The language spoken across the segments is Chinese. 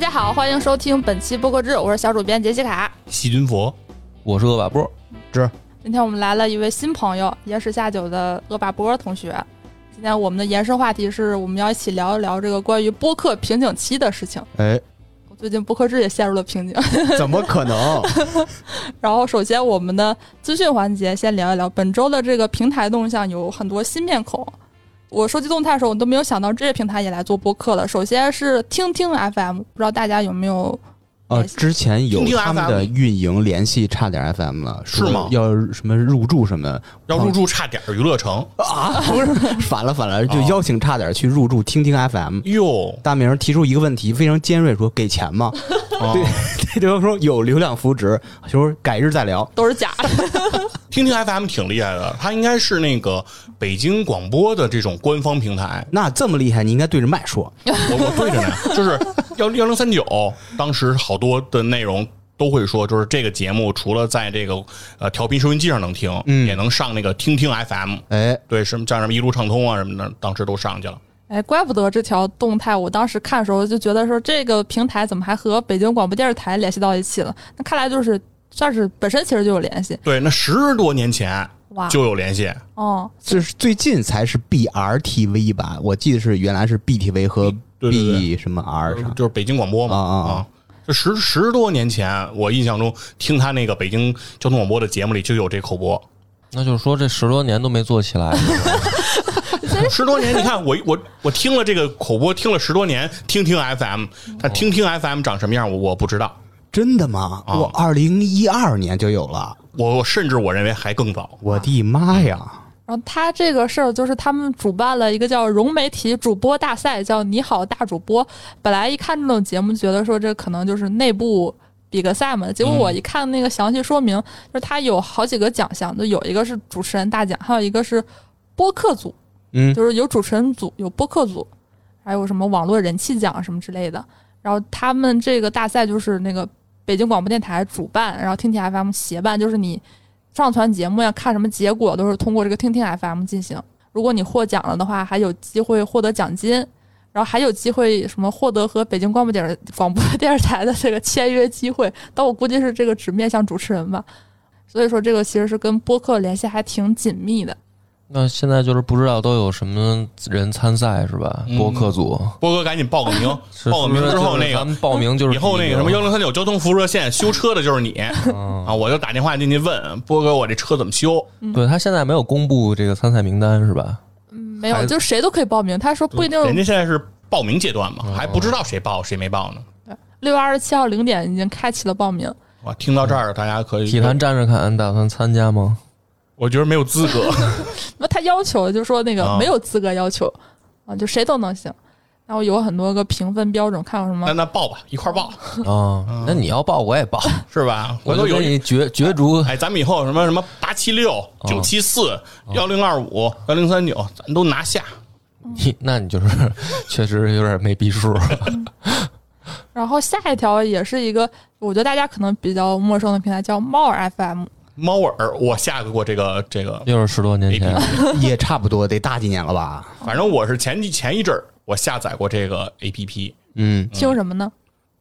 大家好，欢迎收听本期播客志，我是小主编杰西卡。细菌佛，我是恶霸波，今天我们来了一位新朋友，野史下酒的恶霸波同学。今天我们的延伸话题是我们要一起聊一聊这个关于播客瓶颈期的事情。哎，我最近播客制也陷入了瓶颈。怎么可能？然后首先我们的资讯环节先聊一聊本周的这个平台动向，有很多新面孔。我收集动态的时候，我都没有想到这些平台也来做播客了。首先是听听 FM，不知道大家有没有呃，之前有他们的运营联系差点 FM 了，是吗要什么入驻什么的要入驻差点娱乐城啊？不是，反了反了，就哦邀请差点去入驻听听 FM。哟，大明提出一个问题，非常尖锐，说给钱吗？对 对方说有流量扶持，就说改日再聊。都是假的？听听 FM 挺厉害的，它应该是那个北京广播的这种官方平台。那这么厉害，你应该对着麦说。我我对着呢，就是幺幺零三九，当时好多的内容都会说，就是这个节目除了在这个呃调频收音机上能听，嗯也能上那个听听 FM。哎，对，什么叫什么一路畅通啊什么的，当时都上去了。哎，怪不得这条动态，我当时看的时候就觉得说这个平台怎么还和北京广播电视台联系到一起了？那看来就是算是本身其实就有联系。对，那十多年前哇，就有联系。哦，就是最近才是 BRTV 吧？我记得是原来是 BTV 和 B 什么 R 啥。就是北京广播嘛啊啊啊这十十多年前，我印象中听他那个北京交通广播的节目里就有这口播。那就是说这十多年都没做起来，十多年，你看我我我听了这个口播，听了十多年，听听 FM，但听听 FM 长什么样，我我不知道。真的吗？啊我二零一二年就有了，我我甚至我认为还更早。我的妈呀！然后他这个事儿就是他们主办了一个叫融媒体主播大赛，叫你好大主播。本来一看这种节目，觉得说这可能就是内部比个赛嘛。结果我一看那个详细说明，就是他有好几个奖项，就有一个是主持人大奖，还有一个是播客组，嗯就是有主持人组，有播客组，还有什么网络人气奖什么之类的。然后他们这个大赛就是那个北京广播电台主办，然后听听 FM 协办，就是你上传节目呀，看什么结果都是通过这个听听 FM 进行。如果你获奖了的话，还有机会获得奖金，然后还有机会什么获得和北京广播电广播电视台的这个签约机会。但我估计是这个只面向主持人吧。所以说，这个其实是跟播客联系还挺紧密的。那现在就是不知道都有什么人参赛是吧？嗯播客组，波哥赶紧报个名，是报个名之后，那个是不是咱们报名就是以后那个什么幺零三九交通服务热线修车的就是你嗯 啊！我就打电话进去问波哥，我这车怎么修？对他现在没有公布这个参赛名单是吧？没有，还就谁都可以报名。他说不一定人家现在是报名阶段嘛，哦还不知道谁报谁没报呢。六月二十七号零点已经开启了报名。哇，听到这儿，大家可以体坛站着看，打算参加吗？我觉得没有资格。那他要求就说那个啊没有资格要求啊，就谁都能行。然后有很多个评分标准，看有什么那那报吧，一块儿报 啊，那你要报我也报，是吧？我就回头有给你角角逐。哎，咱们以后什么什么八七六、九七四、幺零二五、幺零三九，咱都拿下。你那你就是确实有点没逼数。然后下一条也是一个，我觉得大家可能比较陌生的平台，叫猫耳 FM。猫耳，我下过这个这个，又是十多年前，也差不多得大几年了吧？反正我是前几前一阵儿我下载过这个 A P P，嗯，听什么呢？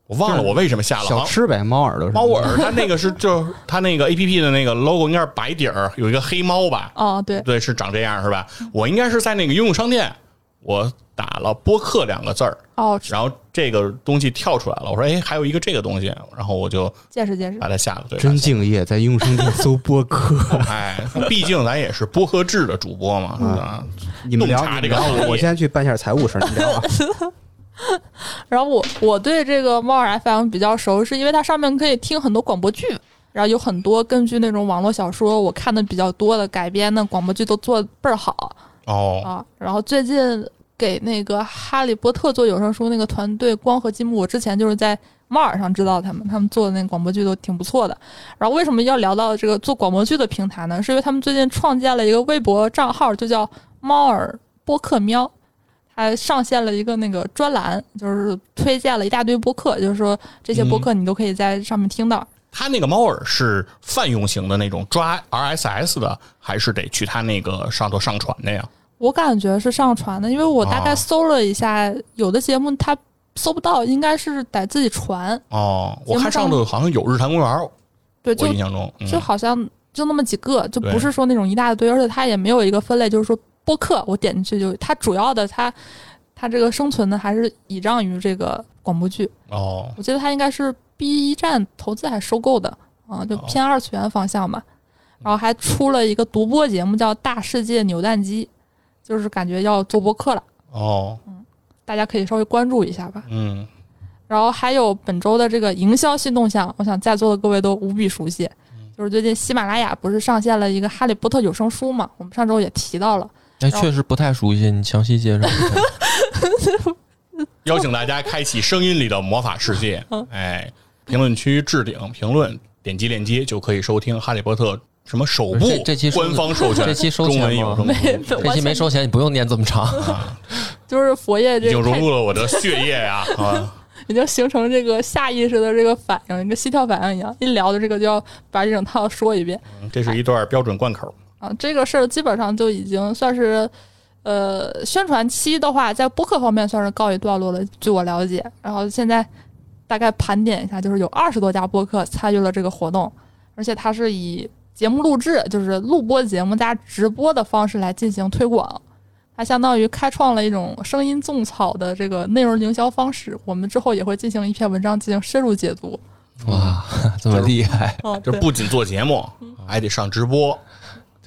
我忘了我为什么下了。小吃呗，猫耳朵是。猫耳，它那个是就是它那个 A P P 的那个 logo 应该是白底儿，有一个黑猫吧？哦，对，对，是长这样是吧？我应该是在那个应用商店，我打了播客两个字儿，哦，然后这个东西跳出来了。我说，哎，还有一个这个东西，然后我就见识见识。把它下了。对，真敬业，在应用商店搜播客。了。哎，毕竟咱也是播客制的主播嘛，是吧？你们聊，洞察你们聊，这个我我先去办一下财务事儿，你聊吧。然后我我对这个猫耳 FM 比较熟，是因为它上面可以听很多广播剧，然后有很多根据那种网络小说我看的比较多的改编的广播剧都做得倍儿好哦，啊。然后最近给那个《哈利波特》做有声书那个团队光和积木，我之前就是在猫耳上知道他们，他们做的那个广播剧都挺不错的。然后为什么要聊到这个做广播剧的平台呢？是因为他们最近创建了一个微博账号，就叫猫耳播客喵。还上线了一个那个专栏，就是推荐了一大堆播客，就是说这些播客你都可以在上面听到。他那个猫耳是泛用型的那种抓 RSS 的，还是得去他那个上头上传的呀？我感觉是上传的，因为我大概啊搜了一下，有的节目它搜不到，应该是得自己传。哦，我看上上头好像有日坛公园，对，我就印象中，嗯就好像就那么几个，就不是说那种一大堆，而且它也没有一个分类，就是说播客，我点进去就它主要的它它这个生存的还是倚仗于这个广播剧。哦，我记得它应该是 B 站投资还是收购的啊，就哦偏二次元方向吧。然后还出了一个独播节目叫《大世界扭蛋机》，就是感觉要做播客了，哦，嗯大家可以稍微关注一下吧。嗯，然后还有本周的这个营销新动向，我想在座的各位都无比熟悉，就是最近喜马拉雅不是上线了一个《哈利波特》有声书嘛？我们上周也提到了，哎，确实不太熟悉，你详细介绍一下。邀请大家开启声音里的魔法世界嗯。哎，评论区置顶评论，点击链接就可以收听《哈利波特》什么首部这这期收官方授权这期收钱吗这期没收钱，你不用念这么长。就是佛爷已经融入了我的血液呀！啊，已经形成这个下意识的这个反应，跟心跳反应一样，一聊的这个就要把这整套说一遍这是一段标准贯口。啊。这个事儿基本上就已经算是。呃，宣传期的话，在播客方面算是告一段落了。据我了解，然后现在大概盘点一下，就是有二十多家播客参与了这个活动，而且它是以节目录制，就是录播节目加直播的方式来进行推广。它相当于开创了一种声音种草的这个内容营销方式。我们之后也会进行一篇文章进行深入解读。哇，这么厉害！就不仅做节目，还得上直播。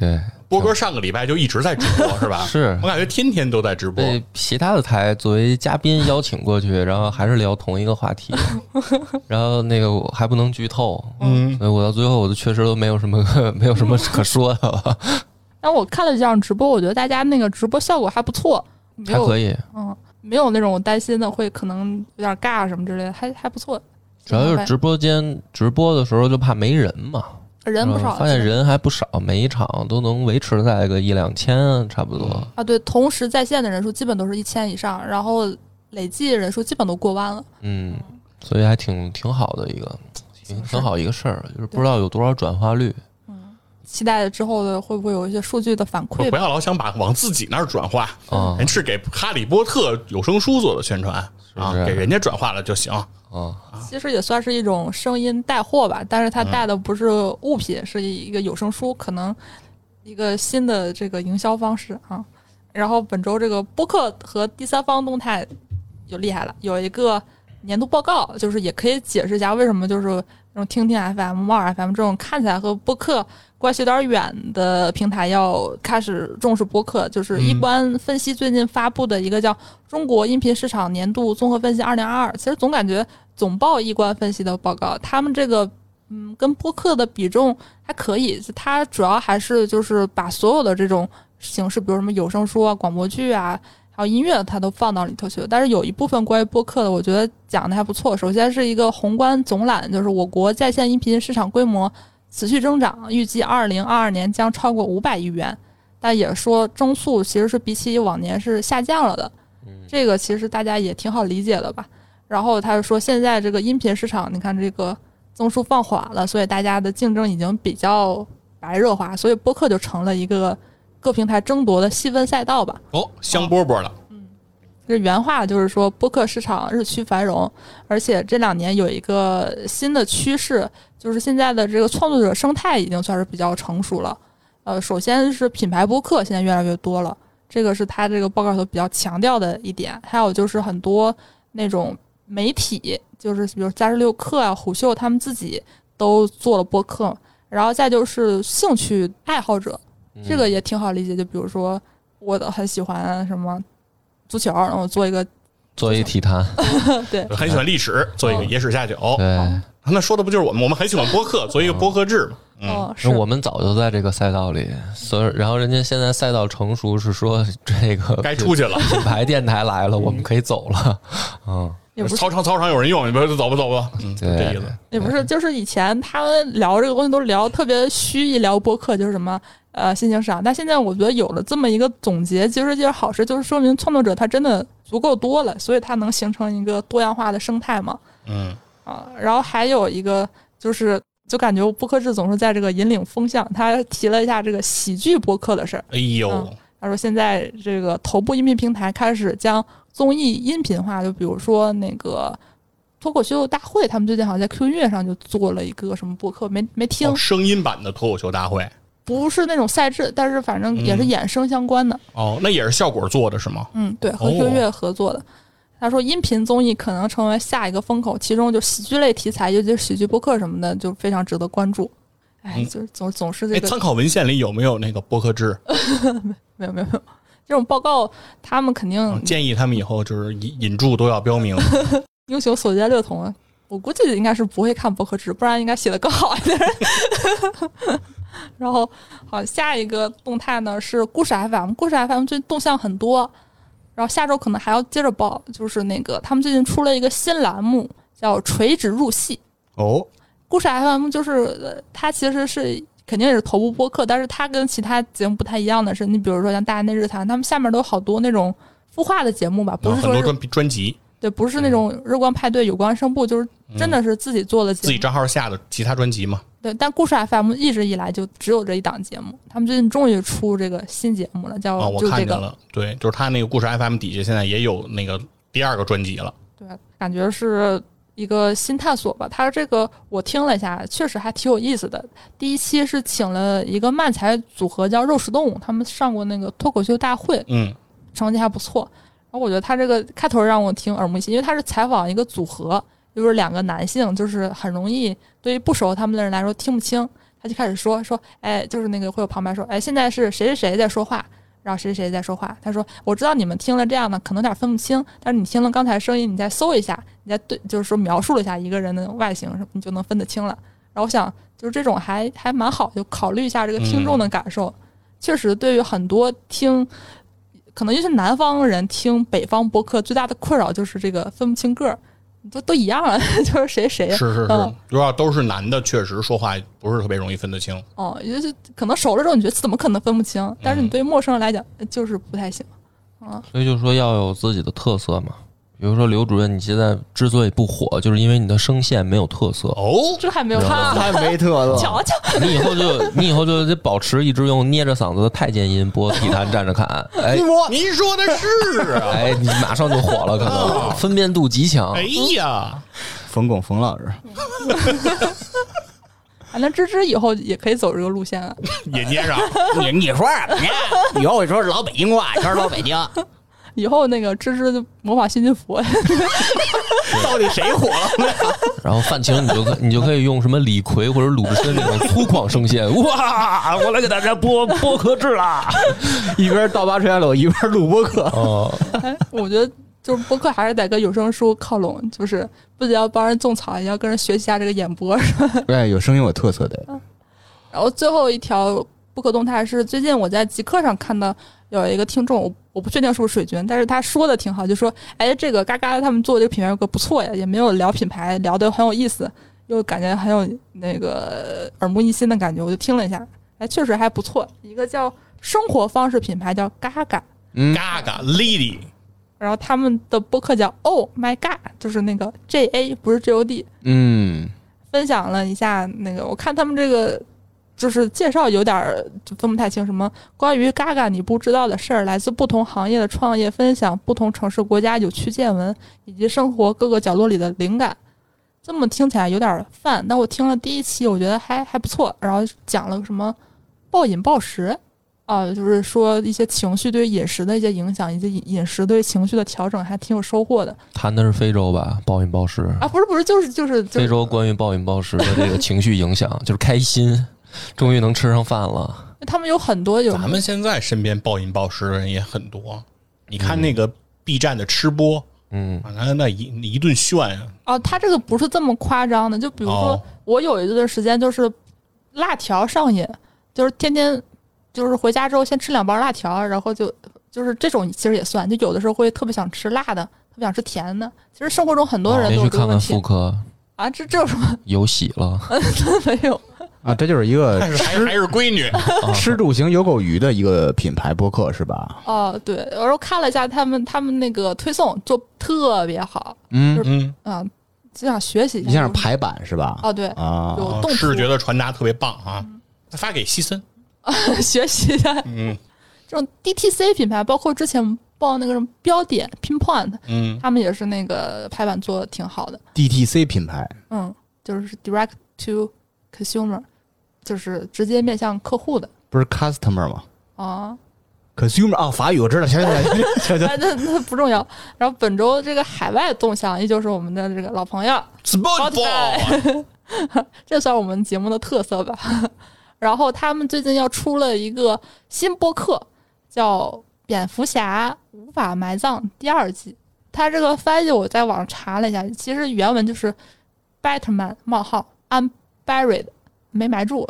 对，波哥上个礼拜就一直在直播，是吧？是我感觉天天都在直播。被其他的台作为嘉宾邀请过去，然后还是聊同一个话题，然后那个我还不能剧透，嗯，所以我到最后我都确实都没有什么 没有什么可说的了，但我看了这场直播，我觉得大家那个直播效果还不错，还可以，嗯，没有那种担心的会可能有点尬什么之类的，还还不错。主要就是直播间直播的时候就怕没人嘛，人不少，嗯发现人还不少，每一场都能维持在个一两千差不多。啊，对，同时在线的人数基本都是一千以上，然后累计人数基本都过万了。嗯，所以还挺挺好的一个，挺挺好一个事儿，就是不知道有多少转化率。期待之后的会不会有一些数据的反馈？不要老想把往自己那儿转化，啊人是给《哈利波特》有声书做的宣传啊，给人家转化了就行。啊，其实也算是一种声音带货吧，但是它嗯带的不是物品，是一个有声书，可能一个新的这个营销方式啊。然后本周这个播客和第三方动态就厉害了，有一个年度报告，就是也可以解释一下为什么就是那种听听 FM、猫 FM 这种看起来和播客关系有点远的平台要开始重视播客，就是一观分析最近发布的一个叫《中国音频市场年度综合分析二零二二》，其实总感觉总报一观分析的报告，他们这个嗯跟播客的比重还可以，它主要还是就是把所有的这种形式，比如什么有声书啊、广播剧啊，还有音乐，它都放到里头去了。但是有一部分关于播客的，我觉得讲的还不错。首先是一个宏观总览，就是我国在线音频市场规模持续增长，预计二零二二年将超过五百亿元。但也说增速其实是比起往年是下降了的，这个其实大家也挺好理解的吧。然后他就说，现在这个音频市场，你看这个增速放缓了，所以大家的竞争已经比较白热化，所以播客就成了一个各平台争夺的细分赛道吧。哦，香饽饽了，嗯这原话就是说，播客市场日趋繁荣，而且这两年有一个新的趋势，就是现在的这个创作者生态已经算是比较成熟了。呃，首先是品牌播客现在越来越多了，这个是他这个报告里头比较强调的一点。还有就是很多那种媒体，就是比如三十六氪啊、虎嗅，他们自己都做了播客。然后再就是兴趣爱好者，这个也挺好理解。就比如说，我的很喜欢什么足球，然后做一个做一体坛，对很喜欢历史，做一个野史下酒。对，那说的不就是我们？我们很喜欢播客，做一个播客制嘛。嗯，哦，是我们早就在这个赛道里，所以然后人家现在赛道成熟，是说这个该出去了。品牌电台来了，我们可以走了。嗯，也不是操场操场有人用，你们走吧走吧。嗯，对这意思。也不是，就是以前他们聊这个东西都聊特别虚，一聊播客就是什么呃新兴市场。但现在我觉得有了这么一个总结，其实就是好事，就是说明创作者他真的足够多了，所以他能形成一个多样化的生态嘛。嗯，啊，然后还有一个就是，就感觉播客制总是在这个引领风向。他提了一下这个喜剧播客的事儿。哎呦嗯，他说现在这个头部音频平台开始将综艺音频化，就比如说那个脱口秀大会，他们最近好像在 Q 音乐上就做了一个什么播客，没没听哦，声音版的脱口秀大会不是那种赛制，但是反正也是嗯衍生相关的。哦，那也是效果做的是吗？嗯，对，和哦 Q 音乐合作的。他说，音频综艺可能成为下一个风口，其中就喜剧类题材，尤其是喜剧播客什么的，就非常值得关注。哎，嗯就是总总是这哎，个参考文献里有没有那个播客制？没有没有没有这种报告，他们肯定嗯建议他们以后就是引引注都要标明。英雄所见略同啊。我估计应该是不会看博客制，不然应该写的更好一点。然后，好，下一个动态呢是故事 FM，故事 FM 最动向很多，然后下周可能还要接着报，就是那个他们最近出了一个新栏目，叫垂直入戏。哦，故事 FM 就是呃它其实是肯定也是头部播客，但是它跟其他节目不太一样的是，你比如说像大内日谈，他们下面都有好多那种孵化的节目吧，不是很多专专辑，对，不是那种日光派对、有光声部，就是真的是自己做的。自己账号下的其他专辑嘛。对，但故事 FM 一直以来就只有这一档节目，他们最近终于出这个新节目了，叫、啊，我看见了，对，就是他那个故事 FM 底下现在也有那个第二个专辑了。对，感觉是一个新探索吧。他这个我听了一下，确实还挺有意思的。第一期是请了一个漫才组合叫肉食动物，他们上过那个脱口秀大会，嗯，成绩还不错。然后我觉得他这个开头让我挺耳目一新，因为他是采访一个组合，就是两个男性，就是很容易对于不熟他们的人来说听不清。他就开始说说，哎，就是那个会有旁白说，哎，现在是谁谁谁在说话，然后谁谁谁在说话。他说，我知道你们听了这样的可能有点分不清，但是你听了刚才声音，你再搜一下，你再对，就是说描述了一下一个人的外形什么，你就能分得清了。然后我想，就是这种还还蛮好，就考虑一下这个听众的感受。确实，对于很多听，可能就是南方人听北方播客最大的困扰就是这个分不清个儿，都都一样啊，就是谁谁是是是嗯，如果都是男的，确实说话不是特别容易分得清。哦，也就是可能熟了之后你觉得怎么可能分不清，但是你对陌生人来讲就是不太行。所以就说要有自己的特色嘛。比如说刘主任，你现在之所以不火，就是因为你的声线没有特色。哦，这还没有知道吗看，太没特色。瞧瞧，你以后就你以后就得保持一直用捏着嗓子的太监音播体坛站着看，哎您说的是啊。哎，你马上就火了，可能分辨度极强哎。呀，冯巩冯老师，啊，那芝芝以后也可以走这个路线啊。也捏上。你你说什么呀？以后我说老北京话，全是老北京。以后那个芝芝就模仿新金佛，到底谁火了？然后范晴，你就可你就可以用什么李逵或者鲁智深那种粗犷声线，哇，我来给大家播播客制啦！一边倒拔垂杨柳，一边录播客。哦，哎，我觉得就是播客还是得跟有声书靠拢，就是不仅要帮人种草，也要跟人学习一下这个演播。是吧对，有声音有特色的。然后最后一条播客动态是最近我在极客上看到有一个听众，我我不确定是不是水军，但是他说的挺好，就说哎，这个嘎嘎他们做这个品牌有个不错呀，也没有聊品牌，聊得很有意思，又感觉很有那个耳目一新的感觉，我就听了一下，哎，确实还不错。一个叫生活方式品牌叫嘎嘎，嗯，嘎嘎 Lady，然后他们的播客叫 Oh My God，就是那个 J A 不是 J O D，嗯，分享了一下那个，我看他们这个就是介绍有点儿就分不太清，什么关于嘎嘎你不知道的事儿，来自不同行业的创业分享，不同城市国家有趣见闻，以及生活各个角落里的灵感。这么听起来有点儿泛，但我听了第一期，我觉得还还不错。然后讲了个什么暴饮暴食啊，就是说一些情绪对饮食的一些影响，以及饮饮食对情绪的调整，还挺有收获的谈的是非洲吧，暴饮暴食。啊。不是不是，就是就是就是非洲关于暴饮暴食的这个情绪影响，就是开心，终于能吃上饭了。他们有很多有咱们现在身边暴饮暴食的人也很多。你看那个 B 站的吃播，嗯，啊，那那一一顿炫啊，哦，他这个不是这么夸张的，就比如说，哦我有一段时间就是辣条上瘾，就是天天就是回家之后先吃两包辣条，然后就就是这种其实也算，就有的时候会特别想吃辣的，特别想吃甜的。其实生活中很多人都去看看这个问题妇科，啊，这这有什么有喜了。没有？啊，这就是一个还是还是闺女，吃住行有狗鱼的一个品牌播客是吧？哦，对，然后看了一下他们他们那个推送做特别好嗯，嗯，啊，就想学习一下。你像排版是吧？哦，对，啊，有哦动图视觉的传达特别棒啊，发给西森，学习一下嗯，这种 DTC 品牌，包括之前报那个什么标点 pinpoint，嗯，他们也是那个排版做的挺好的。DTC 品牌，嗯，就是 direct to consumer，就是直接面向客户的不是 customer 吗啊。？consumer 啊，法语我知道，行行行 那那不重要。然后本周这个海外动向依旧是我们的这个老朋友 Spotify 这算我们节目的特色吧。然后他们最近要出了一个新播客，叫《蝙蝠侠无法埋葬》第二季。它这个翻译我在网上查了一下，其实原文就是 “Batman：冒号 unburied”，没埋住，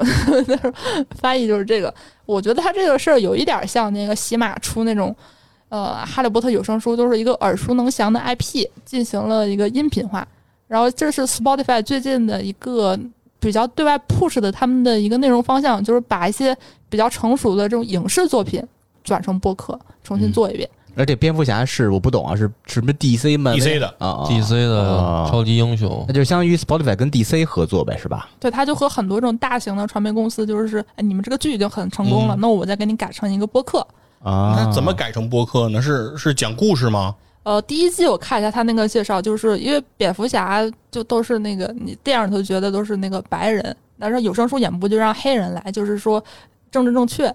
翻译就是这个。我觉得他这个事儿有一点像那个喜马出那种，呃，《哈利波特》有声书，都是一个耳熟能详的 IP 进行了一个音频化。然后这是 Spotify 最近的一个比较对外 push 的他们的一个内容方向，就是把一些比较成熟的这种影视作品转成播客，重新做一遍。而且蝙蝠侠是我不懂啊，是是不是 DC 漫 DC 的啊啊 DC 的啊超级英雄那，就相当于 Spotify 跟 DC 合作呗，是吧？对，他就和很多这种大型的传媒公司，就是哎，你们这个剧已经很成功了，嗯那我再给你改成一个播客。啊，那怎么改成播客呢？是是讲故事吗？呃，第一季我看一下他那个介绍，就是因为蝙蝠侠就都是那个你电影里头觉得都是那个白人，但是有声书演播就让黑人来，就是说政治正确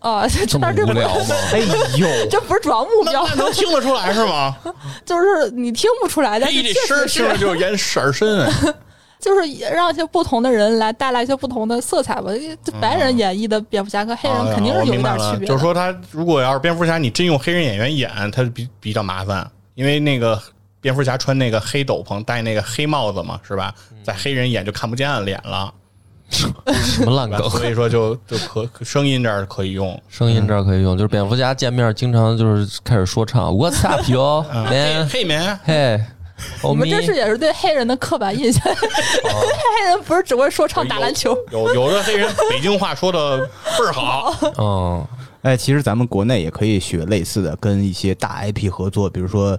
啊，这这么这无聊吗？哎呦，这不是主要目标，那能听得出来是吗？就是你听不出来，但是嘿，确这声儿实是听着就是眼色儿深啊。就是让一些不同的人来带来一些不同的色彩吧。这白人演绎的蝙蝠侠和黑人肯定是有一点区别就是说，他如果要是蝙蝠侠，你真用黑人演员演，他比比较麻烦，因为那个蝙蝠侠穿那个黑斗篷，戴那个黑帽子嘛，是吧？在黑人眼就看不见脸了，什么烂梗？所以说就就可可声音这儿可以用。声音这儿可以用，就是蝙蝠侠见面经常就是开始说唱，What's up yo 嘿 man？黑人，嘿，欧米你们这是也是对黑人的刻板印象，黑人不是只会说唱打篮球。有有的黑人北京话说的倍儿好，嗯，哎，其实咱们国内也可以学类似的，跟一些大 IP 合作，比如说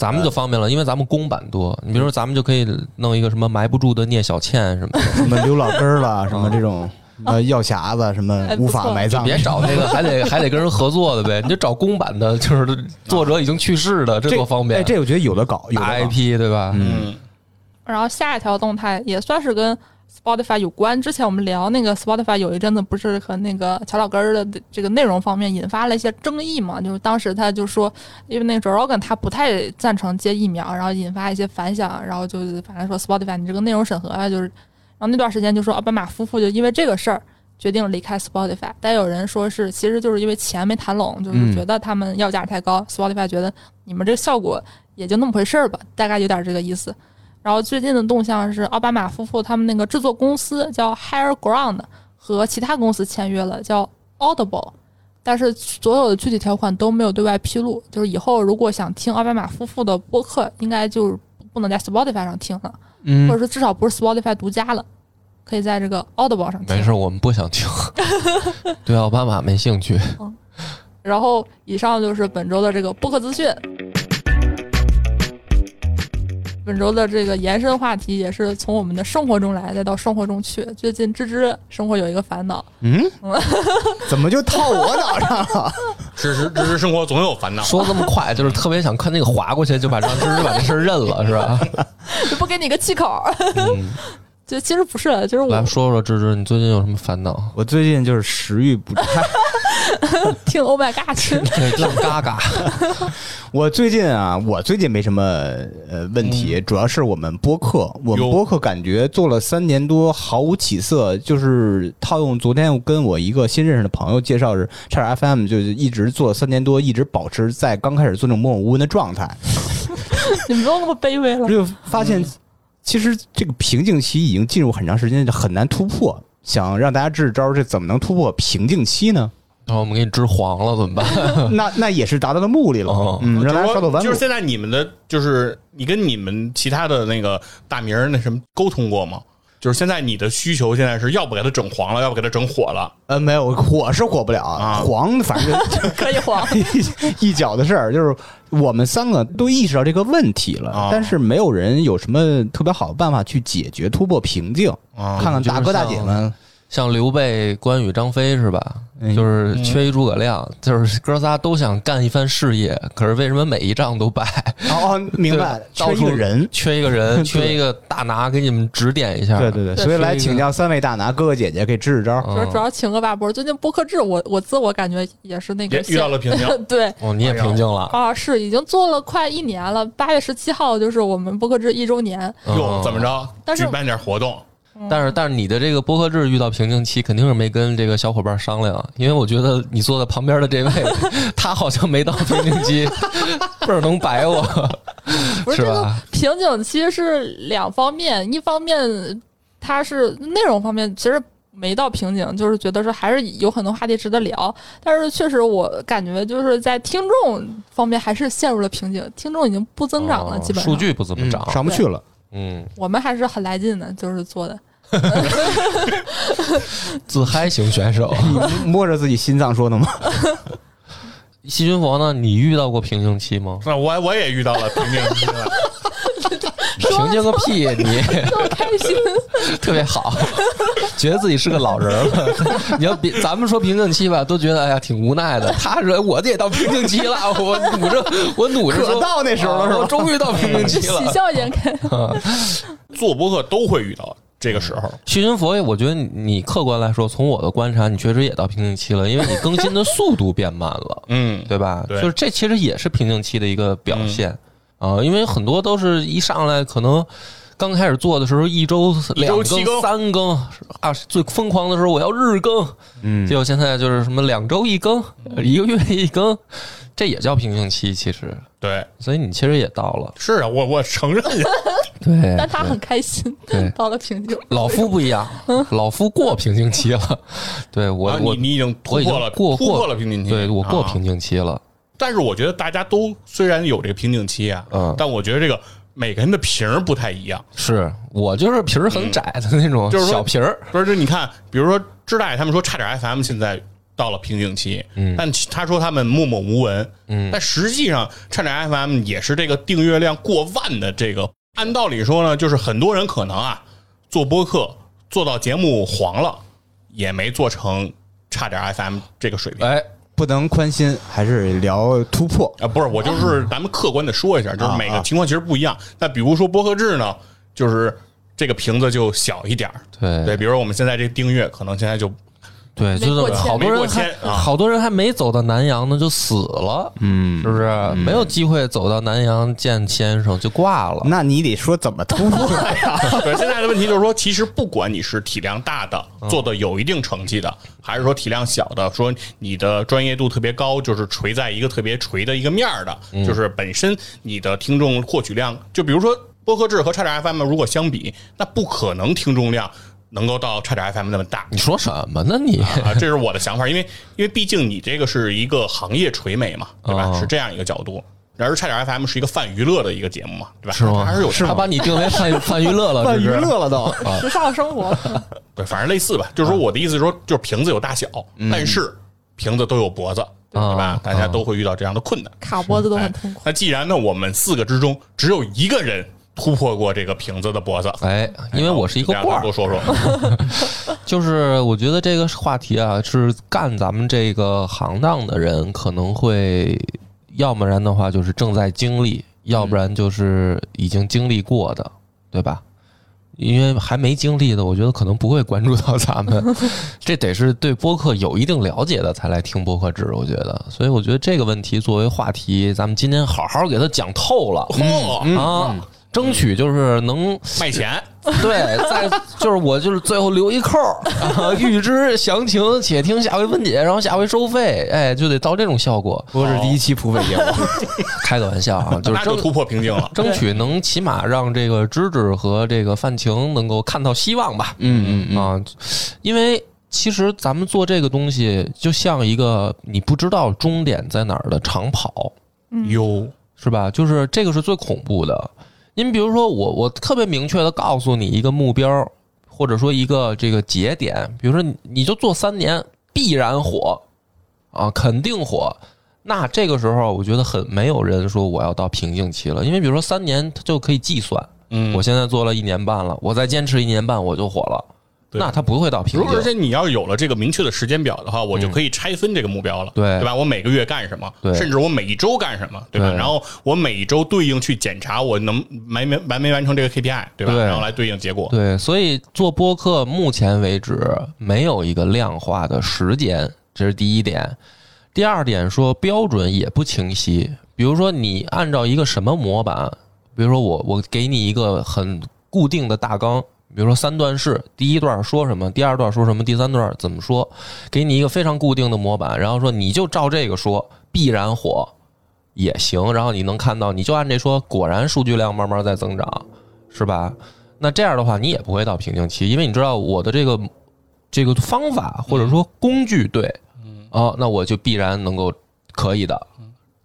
咱们就方便了，因为咱们公版多。你比如说，咱们就可以弄一个什么埋不住的聂小倩什么的，什么刘老根儿啦，什么这种 呃药匣子，什么无法埋葬，别找那个还得还得跟人合作的呗，你就找公版的，就是作者已经去世的，这多方便。哎，这我觉得有的搞，有的 IP 对吧？嗯，然后下一条动态也算是跟 Spotify 有关。之前我们聊那个 Spotify 有一阵子不是和那个乔老根儿的这个内容方面引发了一些争议嘛？就是当时他就说，因为那个 Joe Rogan 他不太赞成接疫苗，然后引发一些反响，然后就是反正说 Spotify 你这个内容审核啊，就是，然后那段时间就说奥巴马夫妇就因为这个事儿。决定离开 Spotify，但有人说是其实就是因为钱没谈拢，就是嗯觉得他们要价太高、s p o t i f y 觉得你们这个效果也就那么回事儿吧，大概有点这个意思。然后最近的动向是奥巴马夫妇他们那个制作公司叫 Higher Ground 和其他公司签约了，叫 Audible，但是所有的具体条款都没有对外披露。就是以后如果想听奥巴马夫妇的播客，应该就是不能在 Spotify 上听了，或嗯者，是至少不是 Spotify 独家了，可以在这个 Audible 上听。没事，我们不想听，对奥巴马没兴趣。然后以上就是本周的这个播客资讯。本周的这个延伸话题也是从我们的生活中来，再到生活中去。最近芝芝生活有一个烦恼，嗯，怎么就套我脑上了？芝芝芝芝生活总有烦恼。说这么快，就是特别想看那个划过去，就把让芝芝把这事儿认了，是吧？就不给你个气口。嗯，就其实不是，就是我来说说芝芝，你最近有什么烦恼？我最近就是食欲不振，听 Oh my God 去。对，听嘎嘎，我最近啊，我最近没什么呃问题，主要是我们播客，我们播客感觉做了三年多毫无起色，就是套用昨天跟我一个新认识的朋友介绍是，差点 FM 就是一直做了三年多，一直保持在刚开始做那种默默无闻的状态，你不用那么 卑微了。就发现其实这个瓶颈期已经进入很长时间，就很难突破。想让大家支支招，这怎么能突破瓶颈期呢？然后我们给你织黄了怎么办？那那也是达到了目的了哦，嗯，让大家稍走弯路就是。现在你们的，就是你跟你们其他的那个大名儿那什么沟通过吗？就是现在你的需求现在是要不给它整黄了，要不给它整火了。呃，没有，火是火不了，啊黄反正就 可以黄，一一脚的事儿，就是我们三个都意识到这个问题了，啊但是没有人有什么特别好的办法去解决、突破瓶颈。啊看看大哥大姐们，像刘备、关羽、张飞是吧？嗯就是缺一诸葛亮，就是哥仨都想干一番事业，可是为什么每一仗都败？哦 哦，明白，缺一个人。缺一个人，缺一个大拿给你们指点一下。对对对，所以来请教三位大拿哥哥姐姐，给支支招。嗯主要主要请个大波。最近播客制，我我自我感觉也是那个也遇到了瓶颈。对哦，你也平静了。啊，是已经做了快一年了。八月十七号就是我们播客制一周年，哟，嗯怎么？着？但是举办点活动，但是但是你的这个播客制遇到瓶颈期，肯定是没跟这个小伙伴商量，因为我觉得你坐在旁边的这位，他好像没到瓶颈期，倍儿能白我，不是这个？瓶颈期是两方面，一方面它是内容方面，其实没到瓶颈，就是觉得说还是有很多话题值得聊，但是确实我感觉就是在听众方面还是陷入了瓶颈，听众已经不增长了，哦基本上数据不怎么涨。上不去了。嗯，我们还是很来劲的，就是做的。自嗨型选手。你摸着自己心脏说的吗？细菌佛呢？你遇到过瓶颈期吗？那我我也遇到了瓶颈期了。瓶颈个屁！你开心，特别好，觉得自己是个老人了。你要比咱们说瓶颈期吧，都觉得哎呀挺无奈的。他说我也到瓶颈期了，我努着我努着到那时候了是吧终于到瓶颈期了喜了。笑颜开。做播客都会遇到这个时候。细菌佛，我觉得你你客观来说，从我的观察，你确实也到瓶颈期了，因为你更新的速度变慢了，嗯，对吧？对就是这其实也是瓶颈期的一个表现啊、因为很多都是一上来可能。刚开始做的时候，一周两七更三更啊，最疯狂的时候我要日更，嗯结果现在就是什么两周一更，一个月一更，这也叫瓶颈期，其实，对，所以你其实也到了，是啊，我我承认，对但他很开心对，到了瓶颈。老夫不一样，老夫过瓶颈期了，对我啊我你你已经突破了过突破了瓶颈期，对我过啊。瓶颈期了，但是我觉得大家都虽然有这个瓶颈期啊，嗯。但我觉得这个每个人的瓶儿不太一样。是我就是皮儿很窄的那种就是小皮儿，不是，就你看，比如说知大爷他们说差点 FM 现在到了瓶颈期，嗯。但他说他们默默无闻，嗯。但实际上差点 FM 也是这个订阅量过万的这个。按道理说呢，就是很多人可能啊做播客做到节目黄了，也没做成差点 FM 这个水平。哎，不能宽心，还是聊突破。啊，不是，我就是咱们客观的说一下，就是每个情况其实不一样。那比如说播客制呢，就是这个瓶子就小一点儿，对对，比如说我们现在这订阅，可能现在就对，就是好多人还啊好多人还没走到南阳呢就死了，嗯是，不是？没有机会走到南阳见先生就挂了。那你得说怎么突破呀？对，现在的问题就是说，其实不管你是体量大的，嗯做的有一定成绩的，还是说体量小的，说你的专业度特别高，就是垂在一个特别垂的一个面儿的，嗯就是本身你的听众获取量，就比如说播客制和差点 FM 如果相比，那不可能听众量能够到差点 FM 那么大。你说什么呢你？啊，这是我的想法，因为因为毕竟你这个是一个行业垂美嘛，对吧？哦是这样一个角度。然而差点 FM 是一个泛娱乐的一个节目嘛，对吧？是吗？还是有他把你定为 泛泛娱乐了，泛娱乐了都。时尚生活，对，反正类似吧。就是说我的意思是说，就是瓶子有大小，但是瓶子都有脖子，对吧啊？大家都会遇到这样的困难。卡脖子都很哎痛苦。那既然呢，我们四个之中只有一个人突破过这个瓶子的脖子，哎，因为我是一个罐儿。多，说说。就是我觉得这个话题啊，是干咱们这个行当的人可能会，要不然的话就是正在经历，要不然就是已经经历过的，对吧？因为还没经历的，我觉得可能不会关注到咱们，这得是对播客有一定了解的才来听播客制，我觉得。所以我觉得这个问题作为话题，咱们今天好好给它讲透了、嚯，啊，争取就是能卖钱，对，在就是我就是最后留一扣预知详情，且听下回分解，然后下回收费，哎，就得到这种效果。不是第一期付费节目，开个玩笑啊，就是争那就突破瓶颈了。争取能起码让这个芝芝和这个范晴能够看到希望吧。嗯嗯啊，因为其实咱们做这个东西，就像一个你不知道终点在哪儿的长跑，哟，是吧？就是这个是最恐怖的。您比如说我，我特别明确的告诉你一个目标，或者说一个这个节点，比如说你你就做三年，必然火啊，肯定火。那这个时候，我觉得很没有人说我要到瓶颈期了，因为比如说三年，它就可以计算。嗯，我现在做了一年半了，我再坚持一年半，我就火了。对那它不会到瓶如果而且。你要有了这个明确的时间表的话，我就可以拆分这个目标了，对对吧？我每个月干什么，对甚至我每一周干什么，对吧？对然后我每一周对应去检查我能没没完没完成这个 KPI，对吧？对然后来对应结果。对，所以做播客目前为止没有一个量化的时间，这是第一点。第二点说标准也不清晰，比如说你按照一个什么模板，比如说我我给你一个很固定的大纲，比如说三段式，第一段说什么，第二段说什么，第三段怎么说，给你一个非常固定的模板，然后说你就照这个说，必然火也行，然后你能看到，你就按这说，果然数据量慢慢在增长，是吧？那这样的话，你也不会到瓶颈期，因为你知道我的这个这个方法或者说工具对，啊，那我就必然能够可以的。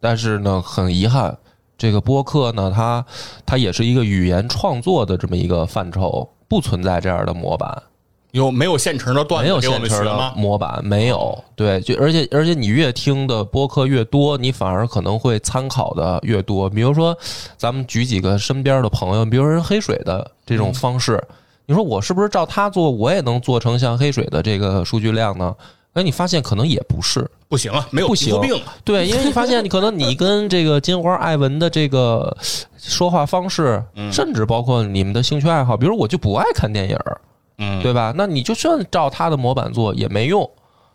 但是呢，很遗憾，这个播客呢，它它也是一个语言创作的这么一个范畴，不存在这样的模板。有没有现成的段没有子给我现成的？模板，没有。对，就而且而且你越听的播客越多，你反而可能会参考的越多。比如说，咱们举几个身边的朋友，比如说黑水的这种方式，你说我是不是照他做，我也能做成像黑水的这个数据量呢？哎，你发现可能也不是，不行啊，没有不行病啊。对，因为你发现你可能你跟这个金花、艾文的这个说话方式，甚至包括你们的兴趣爱好，比如我就不爱看电影儿，嗯，对吧？那你就算照他的模板做也没用，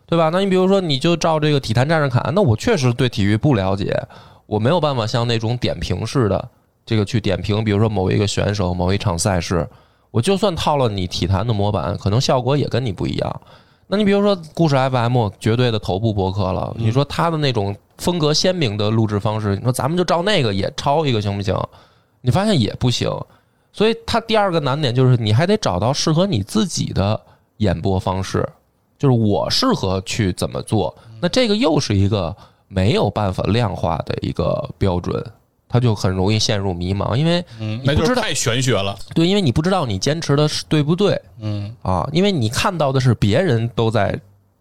对吧？那你比如说，你就照这个体坛战士侃，那我确实对体育不了解，我没有办法像那种点评式的这个去点评，比如说某一个选手、某一场赛事，我就算套了你体坛的模板，可能效果也跟你不一样。那你比如说故事 FM 绝对的头部博客了，你说他的那种风格鲜明的录制方式，你说咱们就照那个也抄一个行不行？你发现也不行。所以它第二个难点就是你还得找到适合你自己的演播方式，就是我适合去怎么做。那这个又是一个没有办法量化的一个标准，它就很容易陷入迷茫，因为嗯，你不知道那就是太玄学了。对，因为你不知道你坚持的是对不对嗯，啊，因为你看到的是别人都在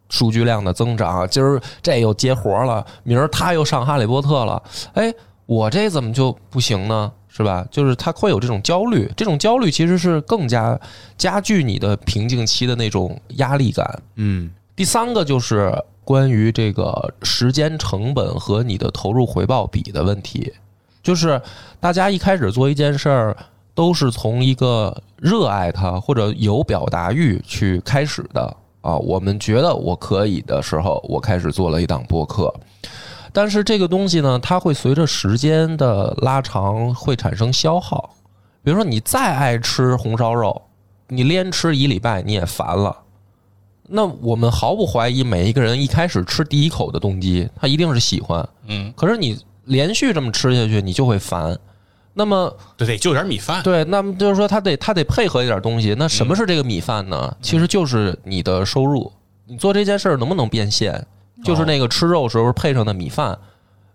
数据量的增长，今儿这又接活了，明儿他又上哈利波特了，哎，我这怎么就不行呢？是吧？就是他会有这种焦虑，这种焦虑其实是更加加剧你的瓶颈期的那种压力感。嗯第三个就是关于这个时间成本和你的投入回报比的问题，就是大家一开始做一件事儿，都是从一个热爱它或者有表达欲去开始的啊。我们觉得我可以的时候，我开始做了一档播客，但是这个东西呢，它会随着时间的拉长会产生消耗。比如说，你再爱吃红烧肉，你连吃一礼拜你也烦了。那我们毫不怀疑，每一个人一开始吃第一口的动机，他一定是喜欢。嗯，可是你连续这么吃下去，你就会烦。那么，对对，就点米饭。对，那么就是说，他得他得配合一点东西。那什么是这个米饭呢？其实就是你的收入。你做这件事儿能不能变现？就是那个吃肉时候配上的米饭，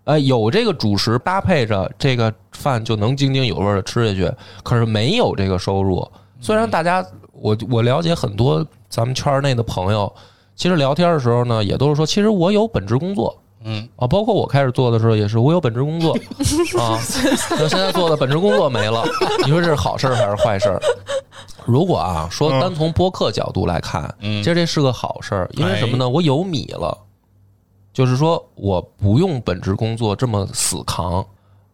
呃，有这个主食搭配着这个饭就能津津有味的吃下去。可是没有这个收入，虽然大家我我了解很多咱们圈内的朋友，其实聊天的时候呢，也都是说，其实我有本职工作。嗯啊，包括我开始做的时候也是，我有本职工作 啊，那现在做的本职工作没了，你说这是好事儿还是坏事儿？如果啊说单从播客角度来看，嗯其实这是个好事儿，因为什么呢？我有米了，就是说我不用本职工作这么死扛，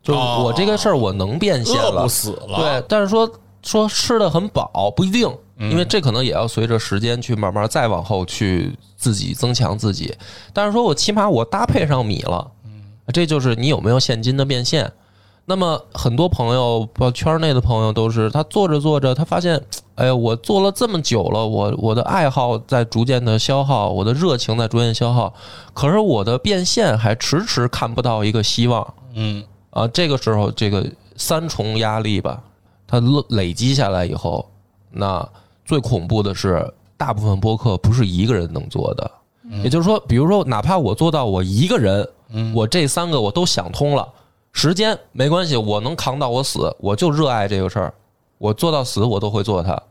就是我这个事儿我能变现了饿不，死了。对，但是说说吃的很饱不一定，嗯因为这可能也要随着时间去慢慢再往后去自己增强自己。但是说我起码我搭配上米了，这就是你有没有现金的变现。那么很多朋友，包括圈内的朋友，都是他做着做着，他发现，哎呀，我做了这么久了，我我的爱好在逐渐的消耗，我的热情在逐渐消耗，可是我的变现还迟迟看不到一个希望。嗯啊，这个时候这个三重压力吧，它累累积下来以后，那最恐怖的是，大部分播客不是一个人能做的。也就是说，比如说，哪怕我做到我一个人，我这三个我都想通了，时间没关系，我能扛到我死，我就热爱这个事儿，我做到死我都会做它，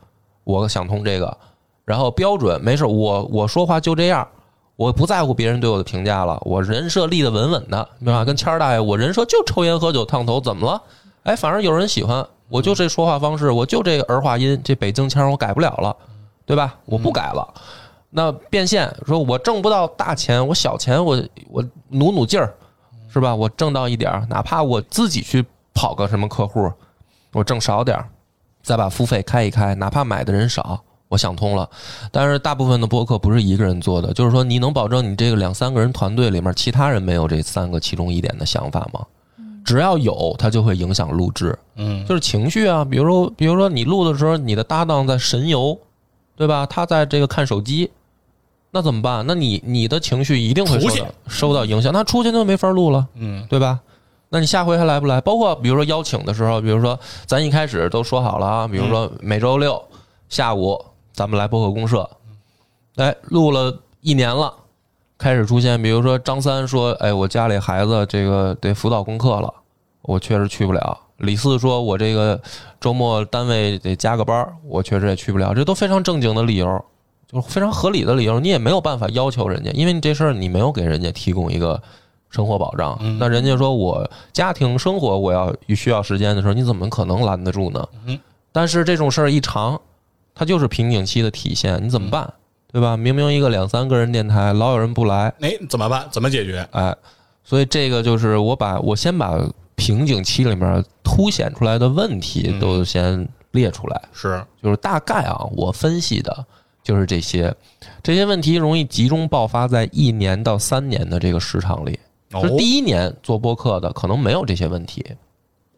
我想通这个，然后标准没事，我我说话就这样，我不在乎别人对我的评价了，我人设立得稳稳的，对吧？跟谦儿大爷，我人设就抽烟喝酒烫头，怎么了？哎，反正有人喜欢，我就这说话方式，我就这儿化音，这北京腔我改不了了，对吧？我不改了。那变现说，我挣不到大钱，我小钱我我努努劲儿，是吧？我挣到一点儿，哪怕我自己去跑个什么客户，我挣少点儿，再把付费开一开，哪怕买的人少，我想通了。但是大部分的播客不是一个人做的，就是说你能保证你这个两三个人团队里面，其他人没有这三个其中一点的想法吗？只要有，它就会影响录制。嗯，就是情绪啊，比如说，比如说你录的时候，你的搭档在神游，对吧？他在这个看手机，那怎么办？那你你的情绪一定会受到受到影响，那出去就没法录了，嗯，对吧？那你下回还来不来？包括比如说邀请的时候，比如说咱一开始都说好了啊，比如说每周六下午咱们来播客公社，哎，录了一年了，开始出现，比如说张三说，哎，我家里孩子这个得辅导功课了，我确实去不了。李四说，我这个周末单位得加个班儿，我确实也去不了，这都非常正经的理由，就是非常合理的理由，你也没有办法要求人家，因为你这事儿你没有给人家提供一个生活保障。那人家说我家庭生活我要需要时间的时候，你怎么可能拦得住呢？嗯但是这种事儿一长，它就是瓶颈期的体现，你怎么办？对吧？明明一个两三个人电台，老有人不来，哎，怎么办？怎么解决？哎，所以这个就是我把我先把瓶颈期里面凸显出来的问题都先列出来，是，就是大概啊，我分析的就是这些，这些问题容易集中爆发在一年到三年的这个时长里。哦就是第一年做播客的可能没有这些问题，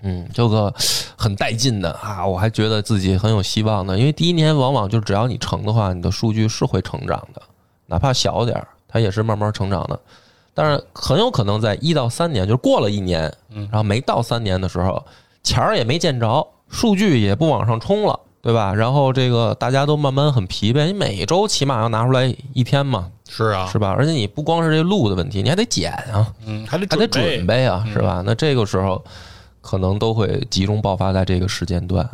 嗯，这个很带劲的啊，我还觉得自己很有希望呢，因为第一年往往就只要你成的话，你的数据是会成长的，哪怕小点儿，它也是慢慢成长的。但是很有可能在一到三年，就是过了一年，然后没到三年的时候，钱儿也没见着，数据也不往上冲了，对吧？然后这个大家都慢慢很疲惫，你每周起码要拿出来一天嘛，是啊，是吧？而且你不光是这录的问题，你还得剪啊，嗯，还得还得准备啊，是吧？那这个时候可能都会集中爆发在这个时间段，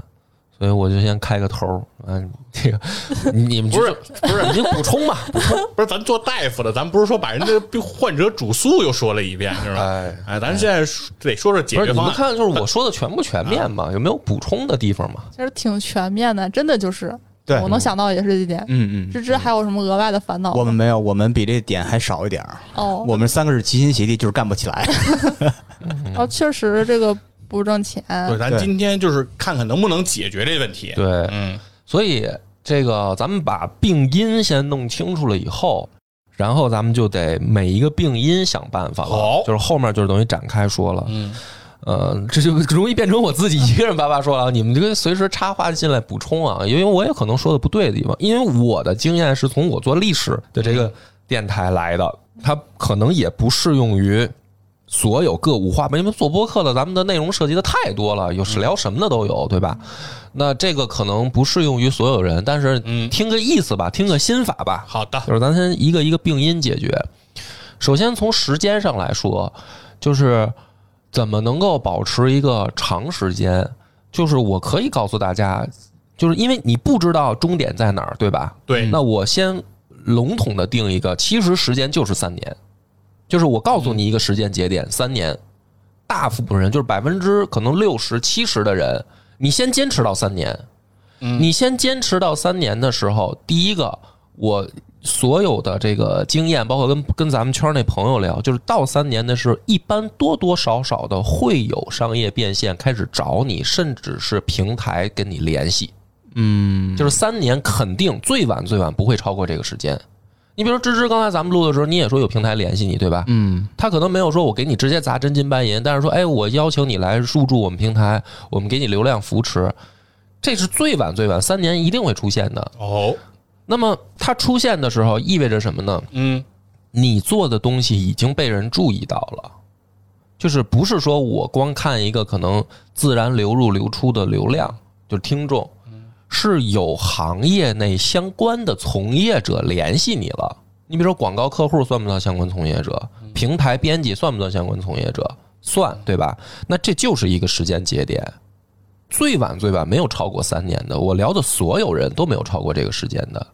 所以我就先开个头儿，嗯，这个 你你们不是不是，你补充吧，补充。不是咱做大夫的，咱不是说把人家病患者主诉又说了一遍，是吧？哎哎，咱现在说得说说解决方案。你们看，就是我说的全不全面嘛？有没有补充的地方嘛？其实挺全面的，真的就是对我能想到也是这点。嗯嗯，芝芝还有什么额外的烦恼？我们没有，我们比这点还少一点儿。哦，我们三个是齐心协力，就是干不起来。然 后确实这个不挣钱，对，咱今天就是看看能不能解决这问题。对，嗯，所以这个咱们把病因先弄清楚了以后，然后咱们就得每一个病因想办法了。好就是后面就是等于展开说了。嗯，呃，这就容易变成我自己一个人叭叭说了啊，你们这个随时插话进来补充啊，因为我也可能说的不对的地方，因为我的经验是从我做历史的这个电台来的，它可能也不适用于所有各五花因为做播客的咱们的内容涉及的太多了，有是聊什么的都有，对吧？那这个可能不适用于所有人，但是嗯听个意思吧，听个心法吧，好的，就是咱先一个一个病因解决。首先从时间上来说，就是怎么能够保持一个长时间？就是我可以告诉大家，就是因为你不知道终点在哪儿，对吧？对，那我先笼统的定一个，其实时间就是三年，就是我告诉你一个时间节点，三年。大部分人就是百分之可能六十七十的人，你先坚持到三年，你先坚持到三年的时候，第一个我所有的这个经验，包括跟跟咱们圈内朋友聊，就是到三年的时候，一般多多少少的会有商业变现开始找你，甚至是平台跟你联系。嗯，就是三年肯定最晚最晚不会超过这个时间。你比如说芝芝，刚才咱们录的时候，你也说有平台联系你，对吧？嗯，他可能没有说我给你直接砸真金白银，但是说，哎，我邀请你来入驻我们平台，我们给你流量扶持，这是最晚最晚三年一定会出现的。哦，那么它出现的时候意味着什么呢？嗯，你做的东西已经被人注意到了，就是不是说我光看一个可能自然流入流出的流量，就是听众，是有行业内相关的从业者联系你了。你比如说广告客户算不算相关从业者？平台编辑算不算相关从业者？算，对吧？那这就是一个时间节点。最晚最晚没有超过三年的，我聊的所有人都没有超过这个时间的，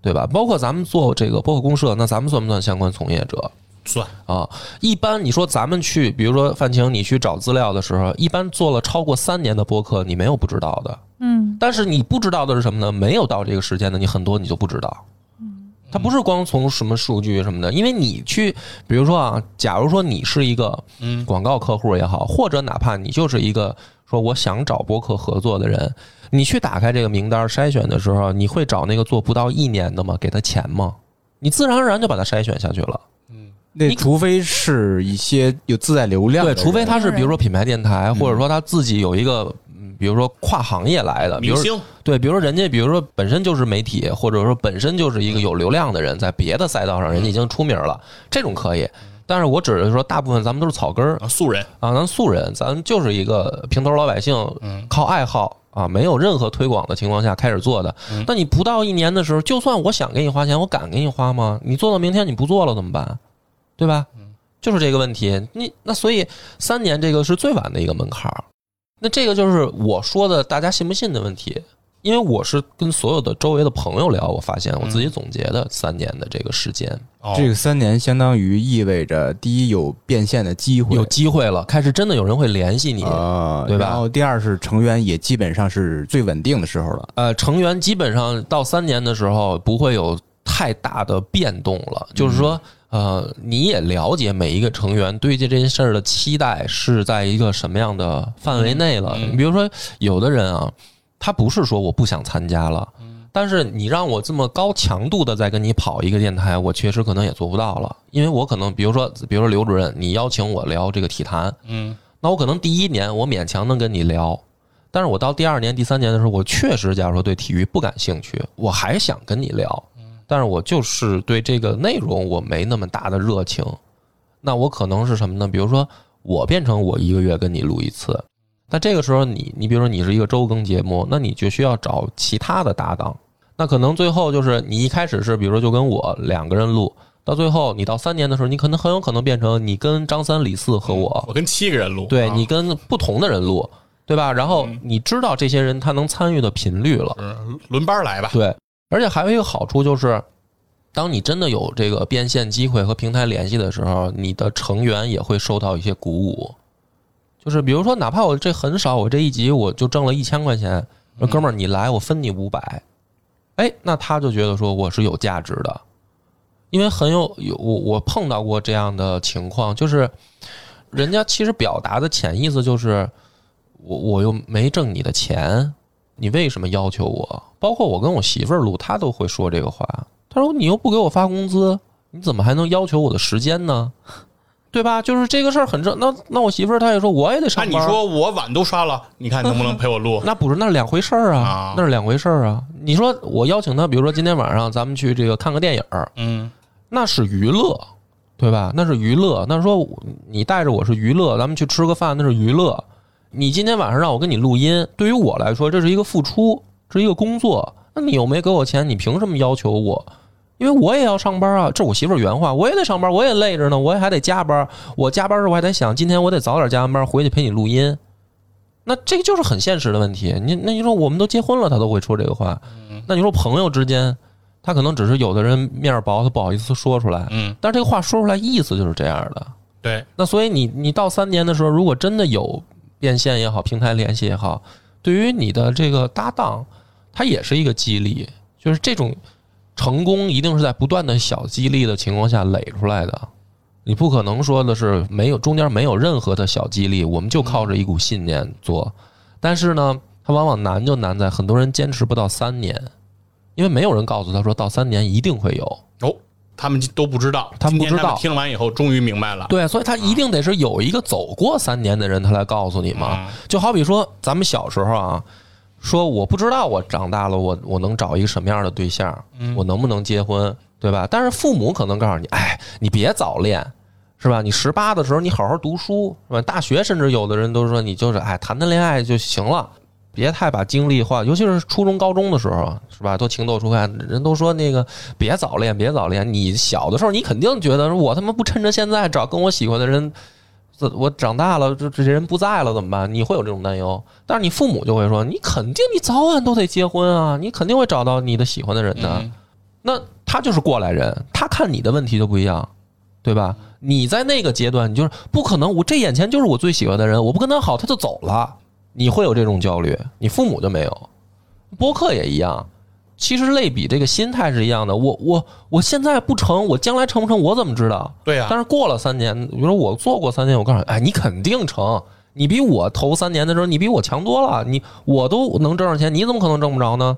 对吧？包括咱们做这个播客公社，那咱们算不算相关从业者算，啊？一般你说咱们去，比如说范晴，你去找资料的时候，一般做了超过三年的播客，你没有不知道的，嗯但是你不知道的是什么呢？没有到这个时间的，你很多你就不知道。嗯它不是光从什么数据什么的，因为你去，比如说啊，假如说你是一个嗯广告客户也好，或者哪怕你就是一个说我想找播客合作的人，你去打开这个名单筛选的时候，你会找那个做不到一年的吗？给他钱吗？你自然而然就把他筛选下去了。嗯那除非是一些有自带流量对，除非他是比如说品牌电台，或者说他自己有一个，嗯比如说跨行业来的，比如明星对，比如说人家，比如说本身就是媒体，或者说本身就是一个有流量的人，在别的赛道上人家已经出名了，这种可以。但是我指的是说，大部分咱们都是草根儿啊，素人，啊，咱素人，咱就是一个平头老百姓，嗯靠爱好啊，没有任何推广的情况下开始做的嗯。那你不到一年的时候，就算我想给你花钱，我敢给你花吗？你做到明天你不做了怎么办？对吧？就是这个问题。你那所以三年这个是最晚的一个门槛儿。那这个就是我说的大家信不信的问题。因为我是跟所有的周围的朋友聊，我发现我自己总结的三年的这个时间，哦这个三年相当于意味着，第一有变现的机会，有机会了，开始真的有人会联系你。啊，对吧然后第二是成员也基本上是最稳定的时候了。呃，成员基本上到三年的时候不会有太大的变动了，就是说，呃，你也了解每一个成员对这件事儿的期待是在一个什么样的范围内了。嗯你比如说，有的人啊，他不是说我不想参加了。但是你让我这么高强度的再跟你跑一个电台，我确实可能也做不到了，因为我可能比如说，比如说刘主任，你邀请我聊这个体坛，嗯那我可能第一年我勉强能跟你聊，但是我到第二年、第三年的时候，我确实假如说对体育不感兴趣，我还想跟你聊，但是我就是对这个内容我没那么大的热情，那我可能是什么呢？比如说我变成我一个月跟你录一次，那这个时候你你比如说你是一个周更节目，那你就需要找其他的搭档，那可能最后就是你一开始是比如说就跟我两个人录。到最后，你到三年的时候，你可能很有可能变成你跟张三、李四和我，我跟七个人录，啊对你跟不同的人录，对吧？然后你知道这些人他能参与的频率了，是轮班来吧，对。而且还有一个好处就是，当你真的有这个变现机会和平台联系的时候，你的成员也会受到一些鼓舞。就是比如说，哪怕我这很少，我这一集我就挣了一千块钱，说哥们儿你来，我分你五百，哎，那他就觉得说我是有价值的，因为很有有我我碰到过这样的情况，就是人家其实表达的潜意思就是我我又没挣你的钱，你为什么要求我？包括我跟我媳妇儿录，她都会说这个话。她说你又不给我发工资，你怎么还能要求我的时间呢？对吧？就是这个事儿很正。那那我媳妇儿她也说我也得上班。那你说我碗都刷了，你看能不能陪我录？那不是，那是两回事儿啊啊，那是两回事儿啊。你说我邀请她，比如说今天晚上咱们去这个看个电影儿，嗯那是娱乐，对吧？那是娱乐。那说你带着我是娱乐，咱们去吃个饭，那是娱乐。你今天晚上让我跟你录音，对于我来说这是一个付出，这是一个工作。那你又没给我钱，你凭什么要求我？因为我也要上班啊，这是我媳妇儿原话，我也得上班，我也累着呢，我也还得加班。我加班时候我还得想，今天我得早点加完班回去陪你录音。那这个就是很现实的问题。你那你说我们都结婚了，他都会说这个话。那你说朋友之间，他可能只是有的人面儿薄，他不好意思说出来。嗯，但是这个话说出来，意思就是这样的。对，那所以你你到三年的时候，如果真的有变现也好，平台联系也好，对于你的这个搭档，它也是一个激励。就是这种成功一定是在不断的小激励的情况下垒出来的。你不可能说的是没有中间没有任何的小激励，我们就靠着一股信念做。但是呢，它往往难就难在很多人坚持不到三年，因为没有人告诉他说到三年一定会有。哦，他们都不知道，他们不知道听完以后终于明白了，对，所以他一定得是有一个走过三年的人，他来告诉你嘛。啊就好比说咱们小时候啊，说我不知道我长大了我我能找一个什么样的对象，我能不能结婚，对吧？但是父母可能告诉你，哎，你别早恋。是吧？你十八的时候，你好好读书，是吧？大学甚至有的人都说你就是哎谈谈恋爱就行了，别太把精力花，尤其是初中、高中的时候，是吧？都情窦初开，人都说那个别早恋，别早恋。你小的时候，你肯定觉得我他妈不趁着现在找跟我喜欢的人，这我长大了，这这人不在了怎么办？你会有这种担忧，但是你父母就会说，你肯定你早晚都得结婚啊，你肯定会找到你的喜欢的人的。嗯那他就是过来人，他看你的问题就不一样，对吧？你在那个阶段，你就是不可能，我这眼前就是我最喜欢的人，我不跟他好，他就走了，你会有这种焦虑，你父母就没有，播客也一样。其实类比这个心态是一样的。我我我现在不成，我将来成不成，我怎么知道？对呀、但是过了三年，比如说我做过三年，我告诉你，哎，你肯定成。你比我头三年的时候，你比我强多了。你我都能挣上钱，你怎么可能挣不着呢？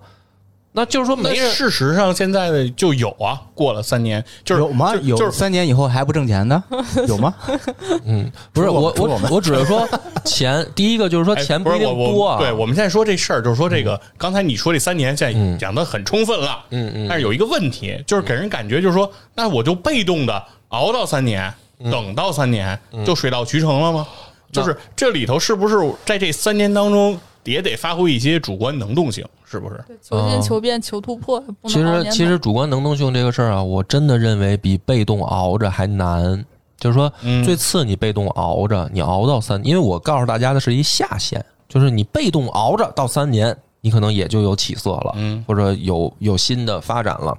那就是说，没事实上现在的就有啊，过了三年就是有吗？有就就是三年以后还不挣钱的，有吗？嗯，不是我我我只是说钱，第一个就是说哎钱一定不是我多对，我们现在说这事儿，就是说这个，刚才你说这三年，现在嗯讲的很充分了，嗯嗯但是有一个问题，就是给人感觉就是说，那我就被动的熬到三年，嗯等到三年，就水到渠成了吗？就是这里头是不是在这三年当中也得发挥一些主观能动性？是不是？对，求进、求变、求突破。其实其实主观能动性这个事儿啊，我真的认为比被动熬着还难。就是说，嗯最次你被动熬着，你熬到三，因为我告诉大家的是一下限，就是你被动熬着到三年，你可能也就有起色了，嗯或者有有新的发展了。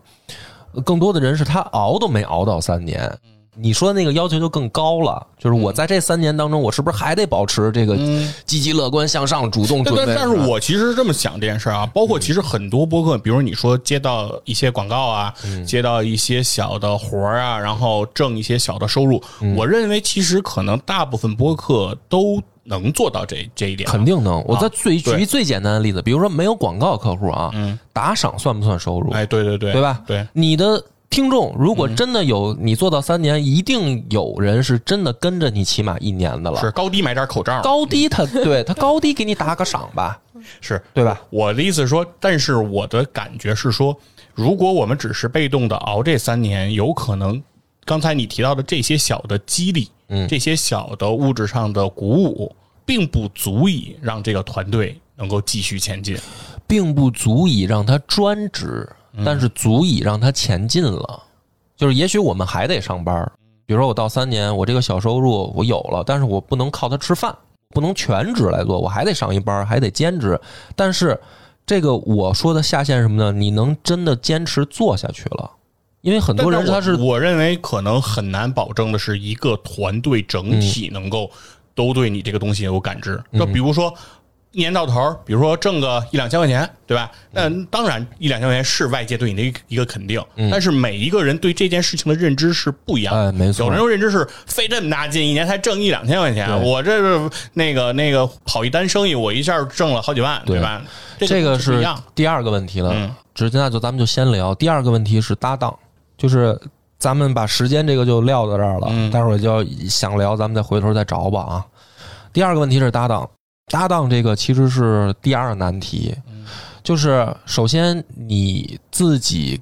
更多的人是他熬都没熬到三年。嗯你说那个要求就更高了，就是我在这三年当中，我是不是还得保持这个嗯积极乐观向上、主动准备？但但但是我其实是这么想这件事儿啊，包括其实很多播客，比如你说接到一些广告啊，接到一些小的活儿啊，然后挣一些小的收入，我认为其实可能大部分播客都能做到这这一点，肯定能。我再最举一最简单的例子，比如说没有广告客户啊，嗯打赏算不算收入？哎，对对对，对吧？对，你的听众如果真的有你做到三年，一定有人是真的跟着你起码一年的了。是高低买点口罩，高低他 对他高低给你打个赏吧，是对吧？我的意思是说，但是我的感觉是说，如果我们只是被动的熬这三年，有可能刚才你提到的这些小的激励，嗯这些小的物质上的鼓舞，并不足以让这个团队能够继续前进。并不足以让他专职，但是足以让他前进了。就是也许我们还得上班，比如说我到三年，我这个小收入我有了，但是我不能靠它吃饭，不能全职来做，我还得上一班，还得兼职。但是这个我说的下限是什么呢？你能真的坚持做下去了，因为很多人他是我我认为可能很难保证的是一个团队整体能够都对你这个东西有感知。嗯就比如说。一年到头，比如说挣个一两千块钱，对吧？那当然一两千块钱是外界对你的一个肯定，但是每一个人对这件事情的认知是不一样的。没错有人认知是费这么大劲，一年才挣一两千块钱，我这是那个那个跑一单生意，我一下挣了好几万，对对吧？这个是。第二个问题了嗯。直接那就咱们就先聊第二个问题是搭档，就是咱们把时间这个就撂到这儿了，嗯待会儿就要想聊，咱们再回头再找吧啊。第二个问题是搭档，搭档这个其实是第二难题，就是首先你自己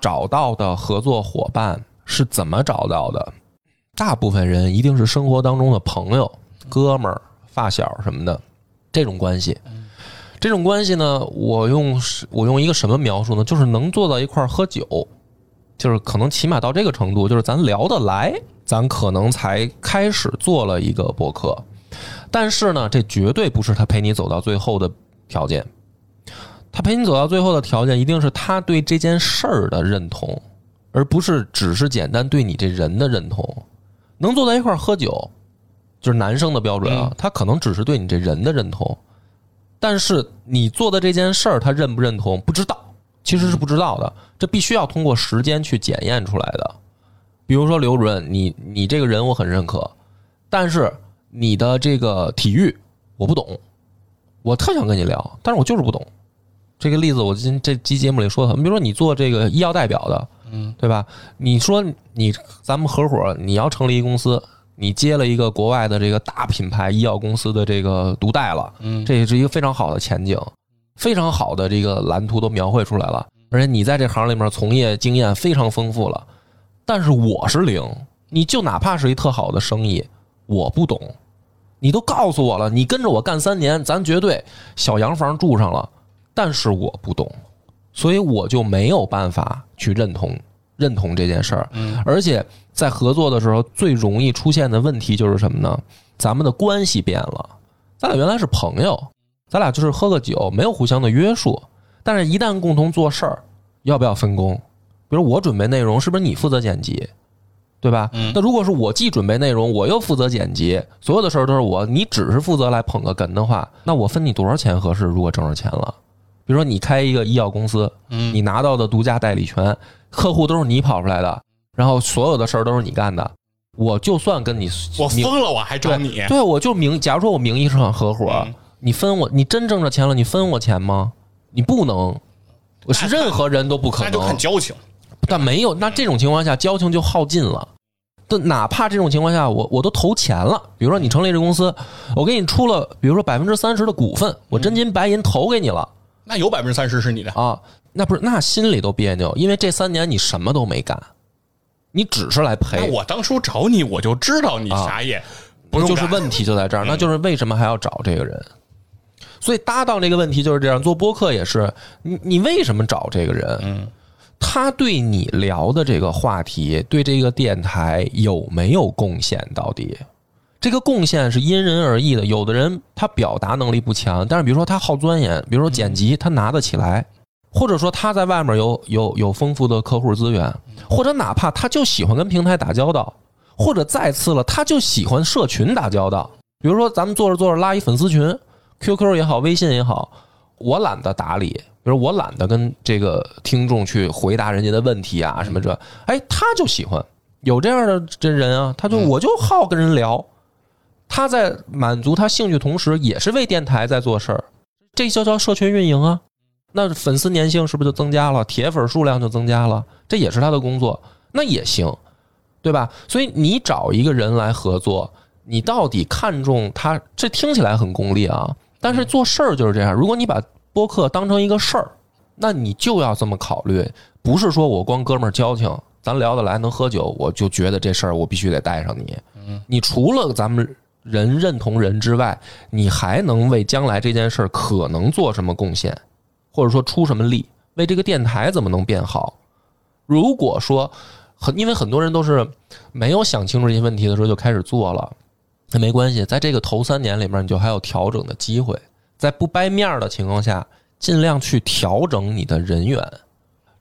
找到的合作伙伴是怎么找到的？大部分人一定是生活当中的朋友、哥们儿、发小什么的这种关系。这种关系呢，我用我用一个什么描述呢？就是能坐到一块儿喝酒，就是可能起码到这个程度，就是咱聊得来，咱可能才开始做了一个博客。但是呢，这绝对不是他陪你走到最后的条件。他陪你走到最后的条件，一定是他对这件事儿的认同，而不是只是简单对你这人的认同。能坐在一块儿喝酒，就是男生的标准啊，他可能只是对你这人的认同。但是你做的这件事儿，他认不认同不知道，其实是不知道的。这必须要通过时间去检验出来的。比如说刘主任，你你这个人我很认可，但是你的这个体育我不懂，我特想跟你聊，但是我就是不懂。这个例子我今这期节目里说的，你比如说你做这个医药代表的，嗯，对吧？你说你咱们合伙，你要成立一公司，你接了一个国外的这个大品牌医药公司的这个独代了，嗯。这也是一个非常好的前景，非常好的这个蓝图都描绘出来了，而且你在这行里面从业经验非常丰富了，但是我是零，你就哪怕是一特好的生意，我不懂，你都告诉我了，你跟着我干三年，咱绝对小洋房住上了，但是我不懂，所以我就没有办法去认同认同这件事儿。而且在合作的时候，最容易出现的问题就是什么呢？咱们的关系变了，咱俩原来是朋友，咱俩就是喝个酒，没有互相的约束，但是一旦共同做事儿，要不要分工？比如我准备内容，是不是你负责剪辑？对吧？那如果是我既准备内容，我又负责剪辑，所有的事儿都是我，你只是负责来捧个哏的话，那我分你多少钱合适？如果挣着钱了，比如说你开一个医药公司，嗯你拿到的独家代理权，客户都是你跑出来的，然后所有的事儿都是你干的。我就算跟你我疯了，我还找你，对，我就名，假如说我名义上合伙，嗯你分我，你真挣着钱了，你分我钱吗？你不能，我是任何人都不可能那就看能。交情。但没有，那这种情况下，交情就耗尽了。但哪怕这种情况下，我我都投钱了，比如说你成立这公司，我给你出了，比如说百分之三十的股份，我真金白银投给你了那有百分之三十是你的，啊，那不是那心里都别扭，因为这三年你什么都没干，你只是来那赔。我当初找你，我就知道你啥也不用干就是问题就在这儿，那就是为什么还要找这个人？所以搭档这个问题就是这样，做播客也是，你你为什么找这个人？嗯，他对你聊的这个话题，对这个电台有没有贡献？到底这个贡献是因人而异的。有的人他表达能力不强，但是比如说他好钻研，比如说剪辑，他拿得起来，或者说他在外面有有有丰富的客户资源，或者哪怕他就喜欢跟平台打交道，或者再次了，他就喜欢社群打交道。比如说咱们做着做着拉一粉丝群，QQ 也好，微信也好，我懒得打理，比如我懒得跟这个听众去回答人家的问题啊什么这，哎，他就喜欢有这样的这人啊，他就我就好跟人聊，他在满足他兴趣同时，也是为电台在做事儿，这就叫社群运营啊。那粉丝粘性是不是就增加了？铁粉数量就增加了，这也是他的工作，那也行，对吧？所以你找一个人来合作，你到底看重他？这听起来很功利啊，但是做事儿就是这样。如果你把播客当成一个事儿，那你就要这么考虑，不是说我光哥们儿交情，咱聊得来能喝酒，我就觉得这事儿我必须得带上你。你除了咱们人认同人之外，你还能为将来这件事儿可能做什么贡献，或者说出什么力，为这个电台怎么能变好？如果说很，因为很多人都是没有想清楚这些问题的时候就开始做了，那没关系，在这个头三年里面，你就还有调整的机会，在不掰面儿的情况下，尽量去调整你的人员。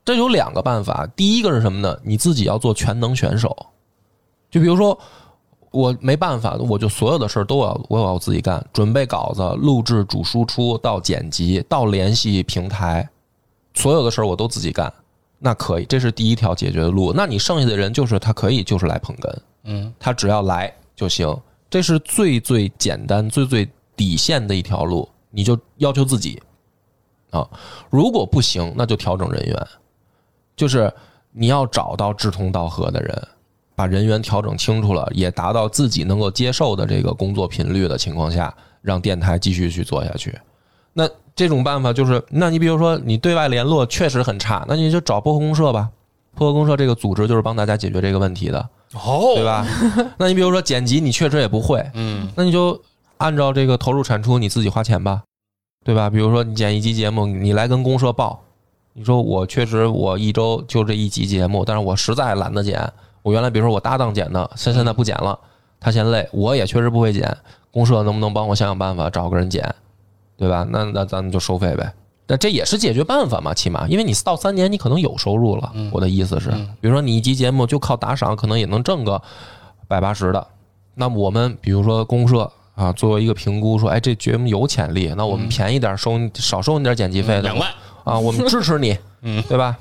这有两个办法，第一个是什么呢？你自己要做全能选手，就比如说。我没办法，我就所有的事儿都要我要自己干，准备稿子、录制、主输出到剪辑到联系平台，所有的事儿我都自己干，那可以，这是第一条解决的路。那你剩下的人就是他可以就是来捧哏，嗯，他只要来就行，这是最最简单、最最底线的一条路，你就要求自己啊。如果不行，那就调整人员，就是你要找到志同道合的人。把人员调整清楚了，也达到自己能够接受的这个工作频率的情况下，让电台继续去做下去。那这种办法就是，那你比如说你对外联络确实很差，那你就找播客公社吧。播客公社这个组织就是帮大家解决这个问题的，哦，对？吧？那你比如说剪辑，你确实也不会，嗯那你就按照这个投入产出，你自己花钱吧，对吧？比如说你剪一集节目，你来跟公社报，你说我确实我一周就这一集节目，但是我实在懒得剪。我原来比如说我搭档剪的，现现在不剪了，他嫌累，我也确实不会剪，公社能不能帮我想想办法找个人剪，对吧？那那咱们就收费呗。那这也是解决办法嘛，起码因为你到三年你可能有收入了。我的意思是，比如说你一集节目就靠打赏，可能也能挣个百八十的。那么我们比如说公社啊，作为一个评估说，哎，这节目有潜力，那我们便宜点收，少收你点剪辑费的两万，啊，我们支持你，嗯，对吧？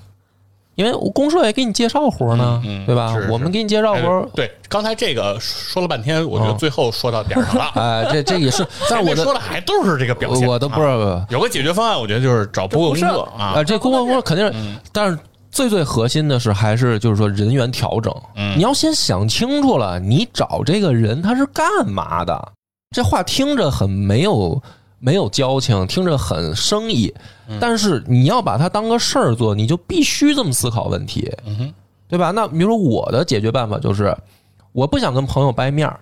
因为我公社也给你介绍活呢，嗯嗯对吧我们给你介绍活哎，对，刚才这个说了半天，我觉得哦最后说到点儿上了。哎，这这也是，但是我说的还都是这个表现，我都不是啊有个解决方案，我觉得就是找播客公社啊啊，，这公共公社肯定但是最最核心的是还是就是说人员调整，嗯你要先想清楚了，你找这个人他是干嘛的？这话听着很没有没有交情，听着很生意，嗯但是你要把它当个事儿做，你就必须这么思考问题，嗯，对吧？那比如说我的解决办法就是，我不想跟朋友掰面儿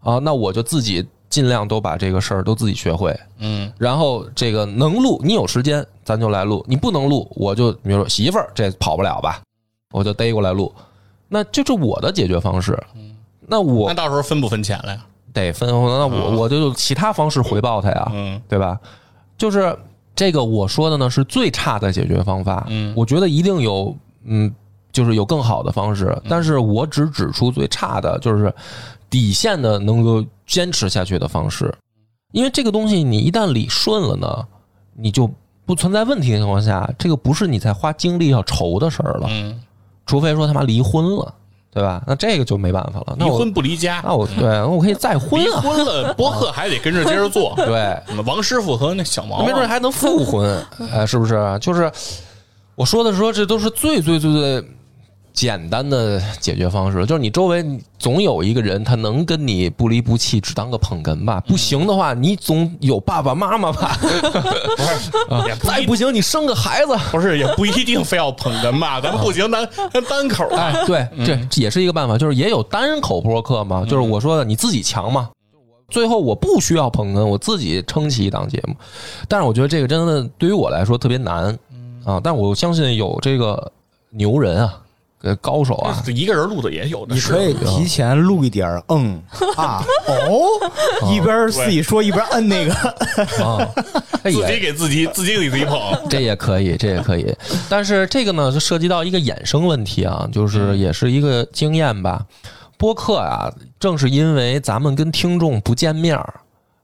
啊，那我就自己尽量都把这个事儿都自己学会，嗯然后这个能录，你有时间咱就来录，你不能录，我就比如说媳妇儿这跑不了吧，我就逮过来录，那这是我的解决方式。那我那到时候分不分钱了呀？得分，那我我就用其他方式回报他呀，嗯。对吧？就是这个我说的呢是最差的解决方法，嗯。我觉得一定有，嗯，就是有更好的方式，但是我只指出最差的，就是底线的能够坚持下去的方式，因为这个东西你一旦理顺了呢，你就不存在问题的情况下，这个不是你在花精力要愁的事儿了，嗯，除非说他妈离婚了，对吧？那这个就没办法了。那我离婚不离家，那我对，那我可以再婚离啊，婚了，播客 还得跟着接着做。对，王师傅和那小毛啊，没准还能复婚，哎，是不是？就是我说的说，这都是最最最最简单的解决方式，就是你周围总有一个人，他能跟你不离不弃，只当个捧哏吧。不行的话，你总有爸爸妈妈吧。也不一再不行，你生个孩子。不是也不一定非要捧哏吧，咱不行，咱咱单口啊。哎，对，这也是一个办法，就是也有单口播客嘛，就是我说的你自己强嘛。最后我不需要捧哏，我自己撑起一档节目。但是我觉得这个真的对于我来说特别难啊，但我相信有这个牛人啊，呃高手啊，一个人录的也有的是，你可以提前录一点儿嗯啊 哦，一边自己说一边摁那个，啊，这自己也给自己自己给自己捧。这也可以，这也可以。但是这个呢，就涉及到一个衍生问题啊，就是也是一个经验吧。播客啊，正是因为咱们跟听众不见面儿，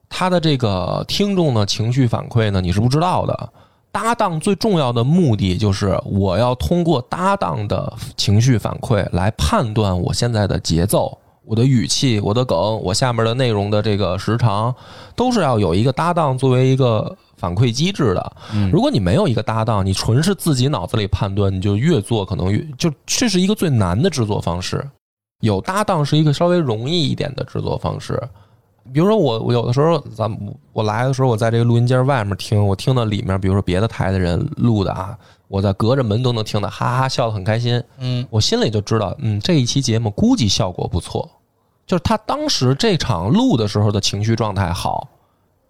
他的这个听众的情绪反馈呢，你是不知道的。搭档最重要的目的就是我要通过搭档的情绪反馈来判断我现在的节奏、我的语气、我的梗、我下面的内容的这个时长，都是要有一个搭档作为一个反馈机制的。如果你没有一个搭档，你纯是自己脑子里判断，你就越做可能越就这是一个最难的制作方式。有搭档是一个稍微容易一点的制作方式。比如说我，我有的时候咱们我来的时候，我在这个录音间外面听，我听到里面，比如说别的台的人录的啊，我在隔着门都能听到，哈哈笑得很开心。嗯，我心里就知道，嗯，这一期节目估计效果不错，就是他当时这场录的时候的情绪状态好，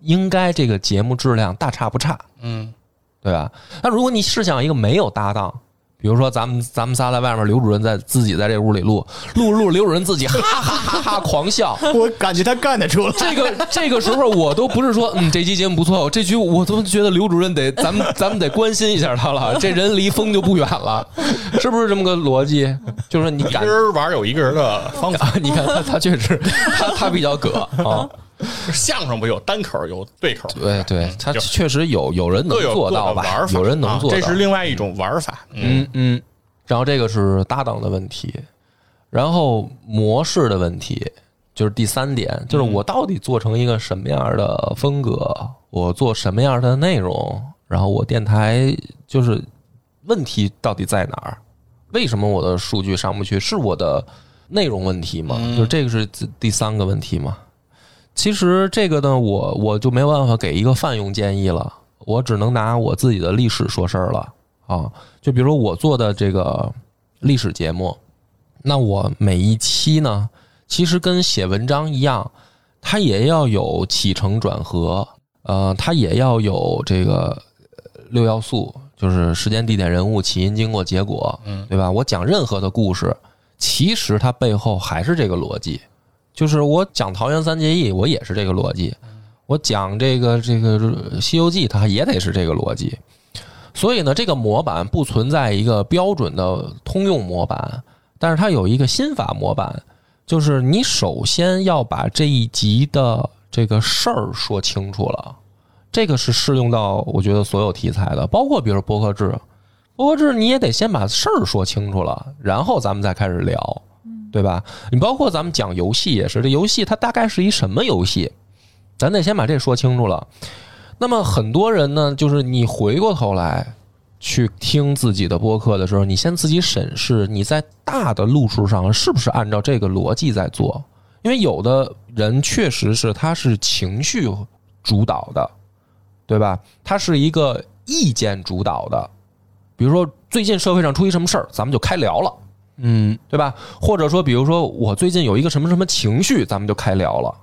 应该这个节目质量大差不差，嗯，对吧？那如果你试想一个没有搭档，比如说咱们咱们仨在外面，刘主任在自己在这屋里录，录着录着刘主任自己哈哈哈哈狂笑，我感觉他干得出来。这个这个时候我都不是说，嗯，这期节目不错，这局我都觉得刘主任得咱们咱们得关心一下他了，这人离疯就不远了，是不是这么个逻辑？就是你一敢个人玩有一个人的方法。啊？你看他他确实他他比较葛啊，相声不有单口有对口，对对，他确实有有人能做到吧？有人能啊做到，这是另外一种玩法。嗯嗯嗯，然后这个是搭档的问题，然后模式的问题就是第三点，就是我到底做成一个什么样的风格，我做什么样的内容，然后我电台就是问题到底在哪儿？为什么我的数据上不去？是我的内容问题吗？就这个是第第三个问题嘛？其实这个呢，我我就没有办法给一个泛用建议了，我只能拿我自己的历史说事儿了啊。就比如说我做的这个历史节目，那我每一期呢，其实跟写文章一样，它也要有起承转合，呃，它也要有这个呃六要素，就是时间、地点、人物、起因、经过、结果，嗯，对吧？我讲任何的故事，其实它背后还是这个逻辑，就是我讲桃园三结义，我也是这个逻辑。我讲这个这个《西游记》，它也得是这个逻辑。所以呢，这个模板不存在一个标准的通用模板，但是它有一个心法模板，就是你首先要把这一集的这个事儿说清楚了。这个是适用到我觉得所有题材的，包括比如说播客制，博客制你也得先把事儿说清楚了，然后咱们再开始聊，对吧？你包括咱们讲游戏也是，这游戏它大概是一什么游戏，咱得先把这说清楚了。那么很多人呢，就是你回过头来去听自己的播客的时候，你先自己审视你在大的路数上是不是按照这个逻辑在做，因为有的人确实是他是情绪主导的，对吧？他是一个意见主导的，比如说最近社会上出一什么事儿，咱们就开聊了。嗯，对吧？或者说，比如说我最近有一个什么什么情绪，咱们就开聊了。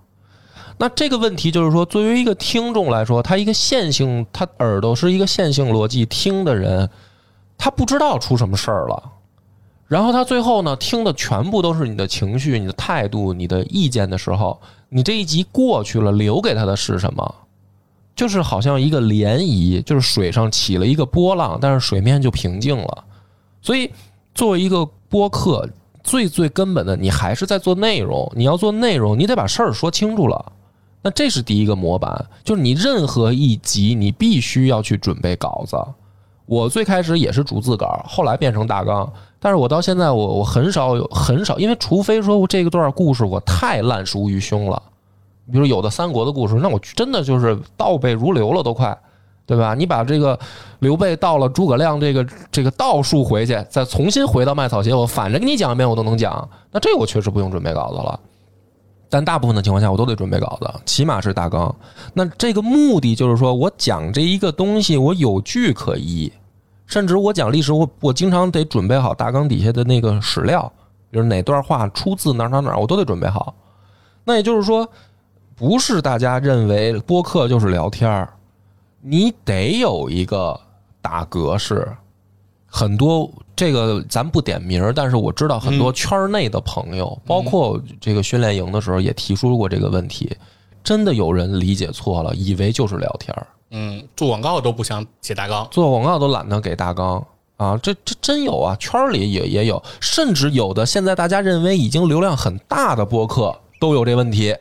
那这个问题就是说，作为一个听众来说，他一个线性，他耳朵是一个线性逻辑听的人，他不知道出什么事儿了。然后他最后呢，听的全部都是你的情绪、你的态度、你的意见的时候，你这一集过去了，留给他的是什么？就是好像一个涟漪，就是水上起了一个波浪，但是水面就平静了。所以，作为一个播客，最最根本的，你还是在做内容。你要做内容，你得把事儿说清楚了。那这是第一个模板，就是你任何一集你必须要去准备稿子。我最开始也是逐字稿，后来变成大纲，但是我到现在我我很少有很少，因为除非说我这个段故事我太烂熟于胸了，比如有的三国的故事，那我真的就是倒背如流了都快，对吧？你把这个刘备到了诸葛亮这个这个道术回去，再重新回到麦草鞋，我反着给你讲一遍我都能讲，那这我确实不用准备稿子了。但大部分的情况下，我都得准备稿子，起码是大纲。那这个目的就是说我讲这一个东西，我有据可依，甚至我讲历史，我我经常得准备好大纲底下的那个史料，比如哪段话出自哪哪哪，我都得准备好。那也就是说，不是大家认为播客就是聊天儿，你得有一个大格式。很多这个咱不点名儿，但是我知道很多圈儿内的朋友，包括这个训练营的时候也提出过这个问题。真的有人理解错了，以为就是聊天儿，嗯，做广告都不想写大纲，做广告都懒得给大纲啊！这这真有啊，圈儿里也也有，甚至有的现在大家认为已经流量很大的播客都有这问题，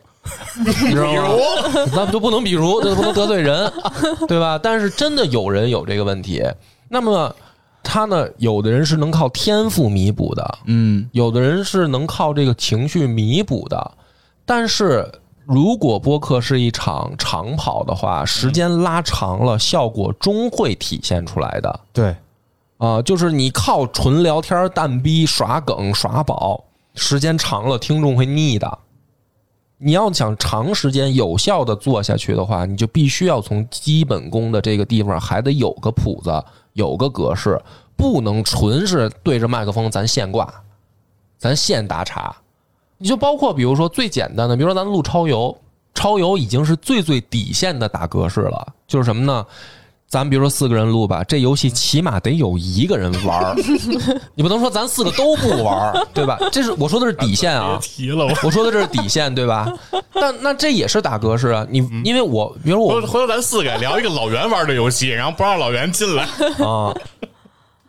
你知道吗？那就不能比如，就不能得罪人，对吧？但是真的有人有这个问题，那么他呢，有的人是能靠天赋弥补的，嗯，有的人是能靠这个情绪弥补的，但是如果播客是一场长跑的话，时间拉长了，效果终会体现出来的。对，啊，就是你靠纯聊天、蛋逼、耍梗、耍宝，时间长了，听众会腻的。你要想长时间有效的做下去的话，你就必须要从基本功的这个地方还得有个谱子，有个格式，不能纯是对着麦克风咱现挂，咱现打岔。你就包括比如说最简单的，比如说咱录超游，超游已经是最最底线的打格式了，就是什么呢？咱比如说四个人录吧，这游戏起码得有一个人玩儿，你不能说咱四个都不玩儿，对吧？这是我说的是底线啊 别，提了，我我说的这是底线，对吧？但那这也是打格式啊，你因为我比如我回回头咱四个聊一个老袁玩的游戏，然后不让老袁进来，啊，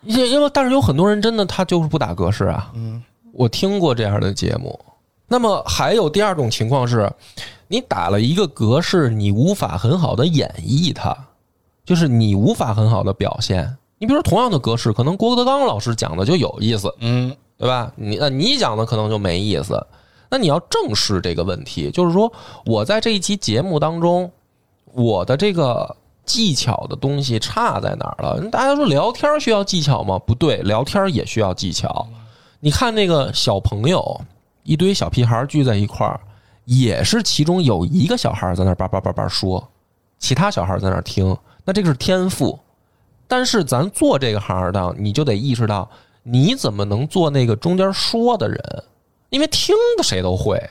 因因为但是有很多人真的他就是不打格式啊。嗯，我听过这样的节目。那么还有第二种情况是，你打了一个格式，你无法很好的演绎它，就是你无法很好的表现。你比如说同样的格式，可能郭德纲老师讲的就有意思，嗯对吧？你那你讲的可能就没意思。那你要正视这个问题，就是说我在这一期节目当中，我的这个技巧的东西差在哪儿了？大家说聊天需要技巧吗？不对，聊天也需要技巧。你看那个小朋友，一堆小屁孩聚在一块儿，也是其中有一个小孩在那叭叭叭叭说，其他小孩在那儿听，那这个是天赋。但是咱做这个行当，你就得意识到，你怎么能做那个中间说的人？因为听的谁都会，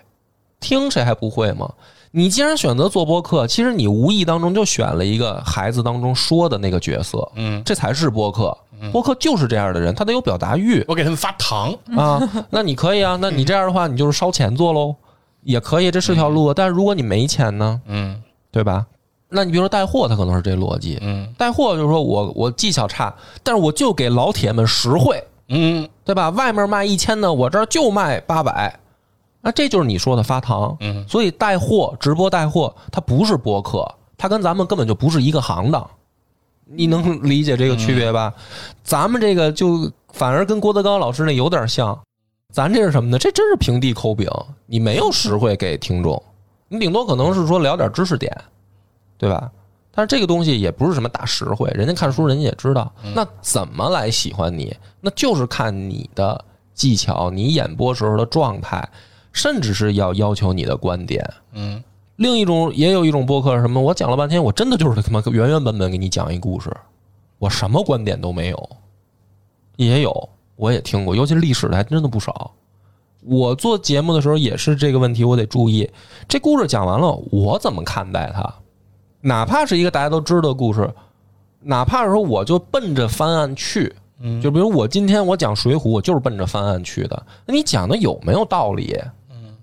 听谁还不会吗？你既然选择做播客，其实你无意当中就选了一个孩子当中说的那个角色，嗯，这才是播客。播客就是这样的人，他得有表达欲我给他们发糖，啊。那你可以啊，那你这样的话，你就是烧钱做喽，也可以，这是条路。但是如果你没钱呢，嗯对吧？那你比如说带货，它可能是这逻辑。嗯带货就是说我我技巧差，但是我就给老铁们实惠，嗯对吧？外面卖一千的，我这儿就卖八百，那这就是你说的发糖。嗯所以带货、直播带货，它不是播客，它跟咱们根本就不是一个行当。你能理解这个区别吧？咱们这个就反而跟郭德纲老师那有点像，咱这是什么呢？这真是平地抠饼，你没有实惠给听众，你顶多可能是说聊点知识点，对吧？但是这个东西也不是什么大实惠，人家看书人家也知道。那怎么来喜欢你？那就是看你的技巧，你演播时候的状态，甚至是要要求你的观点。嗯另一种也有一种播客是什么？我讲了半天，我真的就是他妈原原本本给你讲一故事，我什么观点都没有。也有，我也听过，尤其是历史的还真的不少。我做节目的时候也是这个问题，我得注意。这故事讲完了，我怎么看待它？哪怕是一个大家都知道的故事，哪怕是说我就奔着翻案去，嗯就比如我今天我讲《水浒》，我就是奔着翻案去的。那你讲的有没有道理？嗯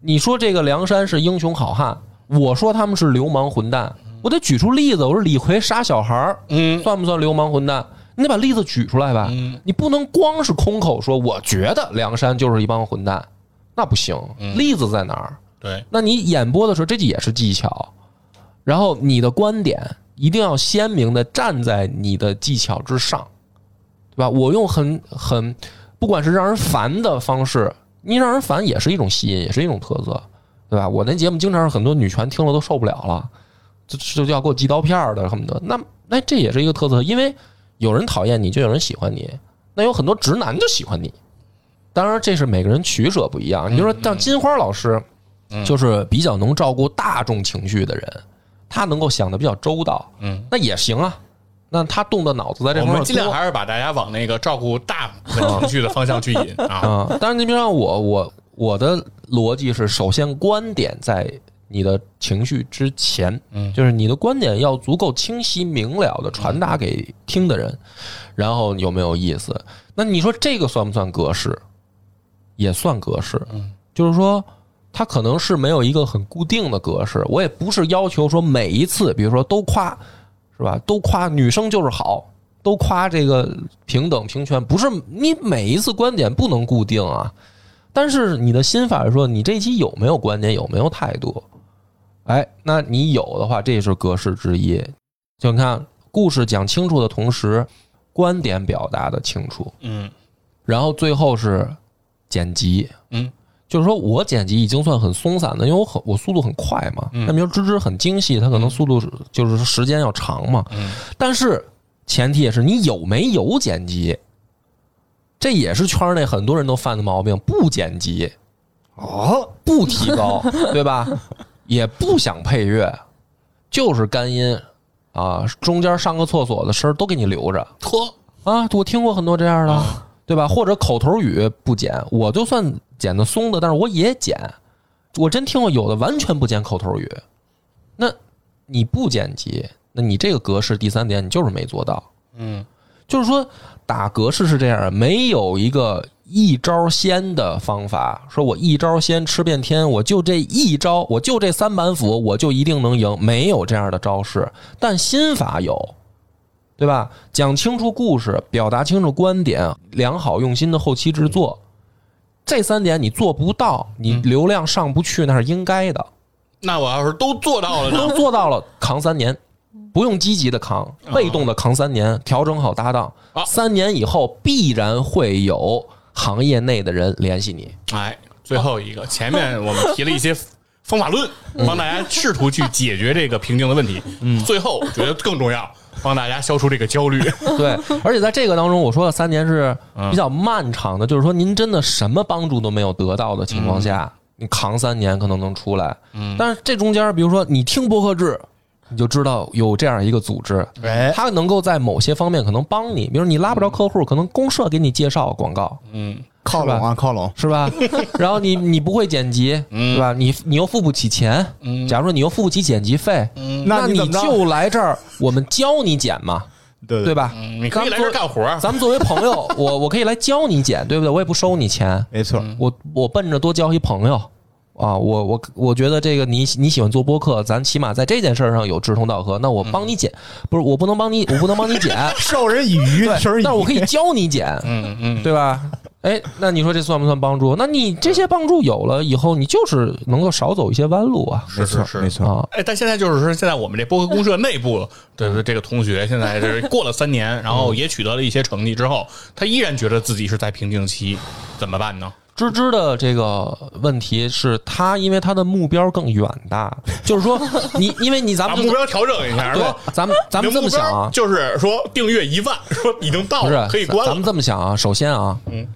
你说这个梁山是英雄好汉，我说他们是流氓混蛋，我得举出例子。我说李逵杀小孩儿，嗯算不算流氓混蛋？你得把例子举出来吧。嗯你不能光是空口说，我觉得梁山就是一帮混蛋，那不行。例子在哪儿？对，那你演播的时候，这也是技巧。然后你的观点一定要鲜明的站在你的技巧之上，对吧？我用很很，不管是让人烦的方式，你让人烦也是一种吸引，也是一种特色，对吧？我那节目经常是很多女权听了都受不了了，就就要给我寄刀片儿的，恨不得。那那这也是一个特色，因为有人讨厌你，就有人喜欢你。那有很多直男就喜欢你，当然这是每个人取舍不一样。你就说像金花老师，就是比较能照顾大众情绪的人，他能够想的比较周到，嗯，那也行啊。那他动的脑子在这我方面多们尽量还是把大家往那个照顾大 部分情绪的方向去引 啊。啊。但是你比如说我，我我的逻辑是，首先观点在你的情绪之前，嗯就是你的观点要足够清晰明了的传达给听的人，然后有没有意思？那你说这个算不算格式？也算格式，嗯，就是说。它可能是没有一个很固定的格式，我也不是要求说每一次，比如说都夸，是吧？都夸女生就是好，都夸这个平等平权，不是你每一次观点不能固定啊。但是你的心法是说，你这一期有没有观点，有没有态度？哎，那你有的话，这也是格式之一。就你看，故事讲清楚的同时，观点表达的清楚，嗯然后最后是剪辑，嗯就是说我剪辑已经算很松散的，因为我很我速度很快嘛。嗯那比如芝芝很精细，它可能速度是就是时间要长嘛。嗯但是前提也是你有没有剪辑，这也是圈内很多人都犯的毛病，不剪辑，哦，不提高，对吧？也不想配乐，就是干音啊，中间上个厕所的声儿都给你留着呵，啊。我听过很多这样的，对吧？或者口头语不剪，我就算剪的松的，但是我也剪。我真听过有的完全不剪口头语，那你不剪辑，那你这个格式第三点你就是没做到。嗯就是说打格式是这样，没有一个一招鲜的方法，说我一招鲜吃遍天，我就这一招，我就这三板斧，我就一定能赢，没有这样的招式，但心法有，对吧？讲清楚故事，表达清楚观点，良好用心的后期制作，这三点你做不到，你流量上不去，那是应该的。那我要是都做到了呢？都做到了，扛三年，不用积极的扛，被动的扛三年，调整好搭档，三年以后必然会有行业内的人联系你。哎，最后一个，前面我们提了一些方法论，帮大家试图去解决这个瓶颈的问题。嗯，最后我觉得更重要，帮大家消除这个焦虑。对，而且在这个当中，我说的三年是比较漫长的，就是说您真的什么帮助都没有得到的情况下，你扛三年可能能出来。嗯但是这中间，比如说你听博客制。你就知道有这样一个组织，哎，它能够在某些方面可能帮你，比如你拉不着客户，可能公社给你介绍广告，嗯靠拢啊，靠拢，是吧？然后你你不会剪辑，嗯对吧？你你又付不起钱，嗯假如说你又付不起剪辑费，嗯那你就来这儿，我们教你剪嘛，对 对？吧？嗯，你可以来这儿干活儿。咱们作为朋友，我我可以来教你剪，对不对？我也不收你钱，没错，我我奔着多交一朋友啊，我我我觉得这个你你喜欢做播客，咱起码在这件事儿上有志同道合，那我帮你剪，不是我不能帮你，我不能帮你剪，授人以鱼，对授人以渔，但是我可以教你剪，嗯嗯，对吧？哎，那你说这算不算帮助？那你这些帮助有了以后，你就是能够少走一些弯路啊没错是是没错，啊！哎，但现在就是说，现在我们这播客公社内部的这个同学，现在是过了三年，然后也取得了一些成绩之后，他依然觉得自己是在瓶颈期，怎么办呢？芝芝的这个问题是他，因为他的目标更远大，就是说你，因为你咱们把目标调整一下，对说，咱们咱们这么想啊，就是说订阅一万，说已经到了，可以关了咱们。这么想啊，首先啊，嗯，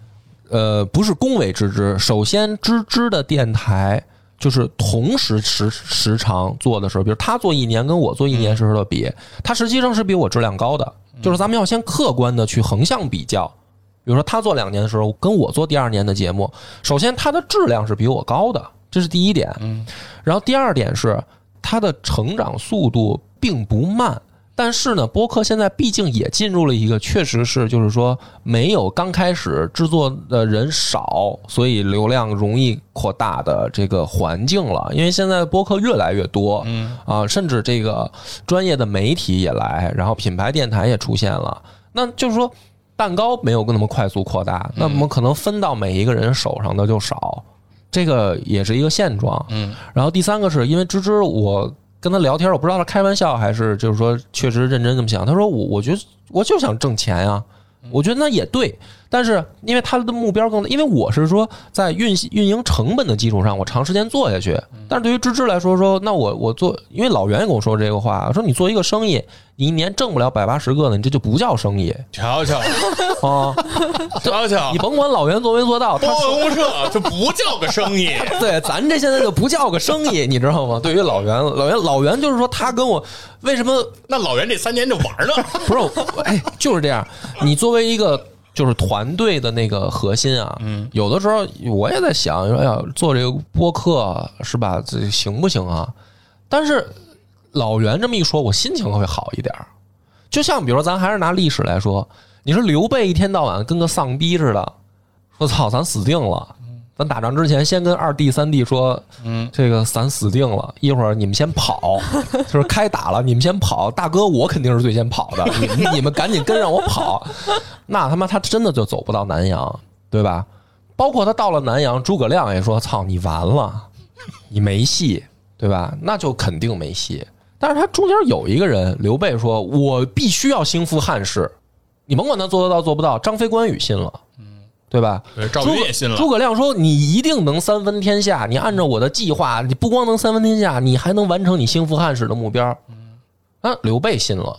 呃，不是恭维芝芝，首先芝芝的电台就是同时时时长做的时候，比如他做一年跟我做一年时候的比，他实际上是比我质量高的，就是咱们要先客观的去横向比较。比如说他做两年的时候，跟我做第二年的节目，首先他的质量是比我高的，这是第一点。嗯，然后第二点是他的成长速度并不慢，但是呢，播客现在毕竟也进入了一个确实是就是说没有刚开始制作的人少，所以流量容易扩大的这个环境了。因为现在播客越来越多，嗯啊，甚至这个专业的媒体也来，然后品牌电台也出现了，那就是说。蛋糕没有那么快速扩大，那么可能分到每一个人手上的就少，这个也是一个现状。嗯然后第三个是因为芝芝，我跟他聊天，我不知道他开玩笑还是就是说确实认真这么想。他说我我觉得我就想挣钱呀、我觉得那也对，但是因为他的目标更，因为我是说在运运营成本的基础上，我长时间做下去。但是对于芝芝来说，说那我我做，因为老袁也跟我说这个话，说你做一个生意，你一年挣不了百八十个呢，你这就不叫生意瞧瞧啊！瞧瞧 你，甭管老袁做没做到，他播说公社这不叫个生意，对，咱这现在就不叫个生意，你知道吗？对于老袁，老袁，老袁就是说他跟我为什么那老袁这三年就玩呢。不是我？哎，就是这样。你作为一个就是团队的那个核心啊，嗯，有的时候我也在想，说哎呀，做这个播客是吧？这行不行啊？但是老袁这么一说，我心情会好一点儿。就像比如说，咱还是拿历史来说，你说刘备一天到晚跟个丧逼似的，说操，咱死定了。咱打仗之前，先跟二弟、三弟说，嗯，这个咱死定了，一会儿你们先跑，就是开打了，你们先跑，大哥我肯定是最先跑的，你们 你们赶紧跟让我跑，那他妈他真的就走不到南阳，对吧？包括他到了南阳，诸葛亮也说：“操，你完了，你没戏，对吧？”那就肯定没戏。但是他中间有一个人，刘备说：“我必须要兴复汉室，你甭管他做得到做不到。”张飞、关羽信了，对吧？对赵诸葛云也信了诸葛亮说：“你一定能三分天下，你按照我的计划，你不光能三分天下，你还能完成你兴复汉室的目标。”啊，刘备信了，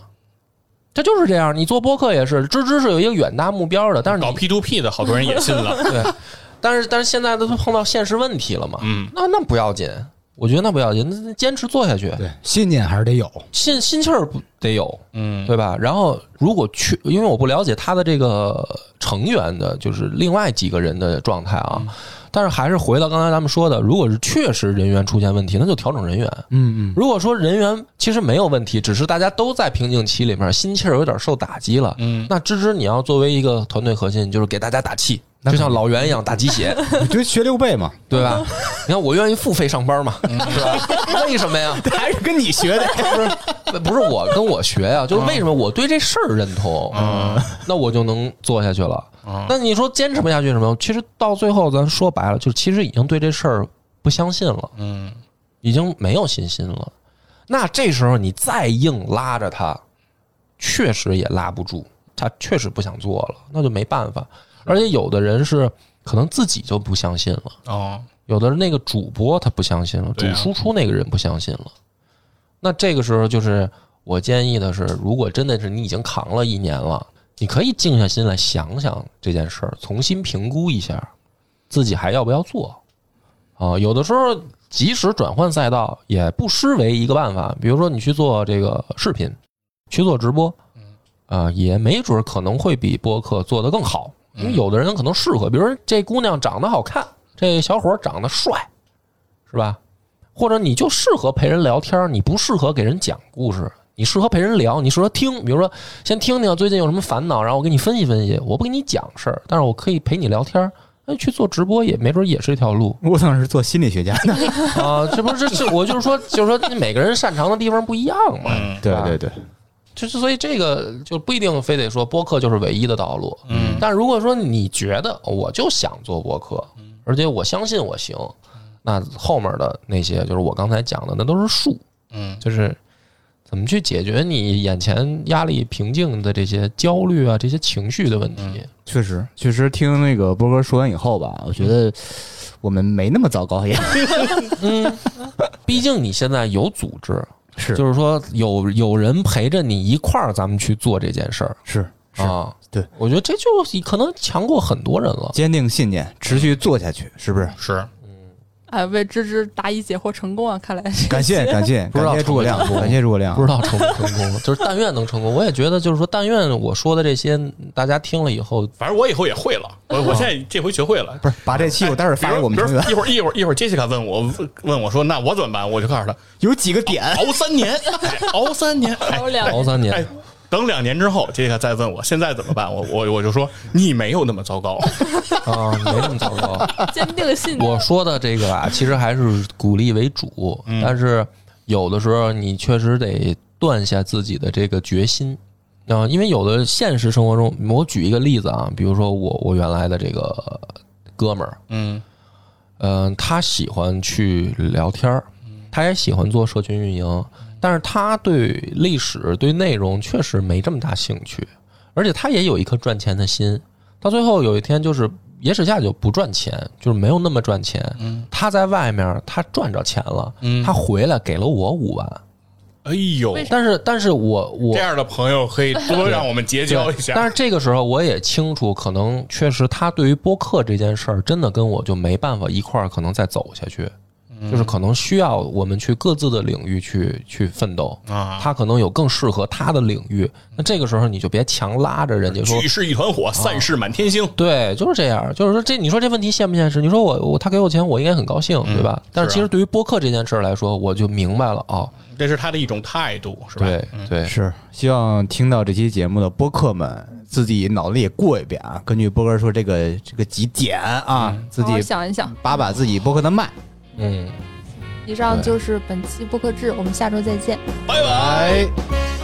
他就是这样。你做播客也是，芝芝是有一个远大目标的，但是你搞 P to P 的好多人也信了。对，但是但是现在都碰到现实问题了嘛，嗯，那那不要紧，我觉得那不要紧，那那坚持做下去，对，信念还是得有。心心气儿不得有，嗯，对吧？然后如果去，因为我不了解他的这个成员的，就是另外几个人的状态啊。但是还是回到刚才咱们说的，如果是确实人员出现问题，那就调整人员。嗯嗯，如果说人员其实没有问题，只是大家都在瓶颈期里面，心气儿有点受打击了，嗯，那芝芝你要作为一个团队核心，就是给大家打气，那就像老袁一样打鸡血，你就学刘备嘛，对吧？你看我愿意付费上班嘛，是吧？为什么呀？还是跟你学的。不是不是我跟我学呀，就是为什么我对这事儿认同，嗯那我就能做下去了。嗯那你说坚持不下去什么？其实到最后，咱说白了，就是其实已经对这事儿不相信了，嗯，已经没有信心了。那这时候你再硬拉着他，确实也拉不住，他确实不想做了，那就没办法。而且有的人是可能自己就不相信了。哦，有的那个主播他不相信了，主对啊输出那个人不相信了。那这个时候就是我建议的是，如果真的是你已经扛了一年了，你可以静下心来想想这件事儿，重新评估一下自己还要不要做啊。有的时候即使转换赛道也不失为一个办法，比如说你去做这个视频，去做直播，啊，也没准儿可能会比播客做得更好。因为有的人可能适合，比如说这姑娘长得好看，这小伙长得帅，是吧？或者你就适合陪人聊天，你不适合给人讲故事，你适合陪人聊，你适合听。比如说，先听听最近有什么烦恼，然后我给你分析分析。我不给你讲事儿，但是我可以陪你聊天儿。那去做直播也没准也是一条路我当时是做心理学家的。啊！这不是这我就是说，就是说你每个人擅长的地方不一样嘛。嗯对对对，就是所以这个就不一定非得说播客就是唯一的道路。嗯，但如果说你觉得我就想做播客，而且我相信我行，那后面的那些就是我刚才讲的，那都是术，嗯就是怎么去解决你眼前压力平静的这些焦虑啊、这些情绪的问题。确实确实听那个波哥说完以后吧，我觉得我们没那么糟糕，也嗯，毕竟你现在有组织，是就是说有有人陪着你一块儿，咱们去做这件事儿是是啊。对，我觉得这就可能强过很多人了。坚定信念，持续做下去，是不是？是，哎，为芝芝答疑解惑成功啊！看来感谢感谢不知道感谢诸葛亮感谢诸葛亮不。知道成不成功，就是但愿能成功。我也觉得，就是说，但愿我说的这些，大家听了以后，反正我以后也会了，我我现在这回学会了。不是把这期我待会儿发给我们成员，一会儿一会儿一会儿杰西卡问我问问我说，那我怎么办？我就告诉他，有几个点，熬三年，哎熬三年，哎熬两熬三年哎，等两年之后，杰西卡再问我现在怎么办，我我我就说你没有那么糟糕，啊，没那么糟糕。坚定信念。我说的这个啊，其实还是鼓励为主，但是有的时候你确实得断下自己的这个决心。啊，因为有的现实生活中，我举一个例子啊，比如说我我原来的这个哥们儿，嗯。嗯、他喜欢去聊天儿，他也喜欢做社群运营，但是他对历史、对内容确实没这么大兴趣，而且他也有一颗赚钱的心。到最后有一天，就是野史下就不赚钱，就是没有那么赚钱。他在外面他赚着钱了，嗯他回来给了我五万，哎呦，但是但是我我这样的朋友可以多让我们结交一下。但是这个时候我也清楚，可能确实他对于播客这件事儿，真的跟我就没办法一块儿可能再走下去，嗯就是可能需要我们去各自的领域去去奋斗。啊，他可能有更适合他的领域，那这个时候你就别强拉着人家说聚是一团火，散是满天星。对，就是这样，就是说这你说这问题现不现实？你说我我他给我钱，我应该很高兴，嗯对吧？但是其实对于播客这件事儿来说，我就明白了哦，这是他的一种态度，是吧？对嗯对，是希望听到这期节目的播客们自己脑子里也过一遍啊，根据波哥说这个这个几点啊，自好好己想一想。把把自己播客的脉。嗯。以上就是本期播客志，我们下周再见。拜拜。拜。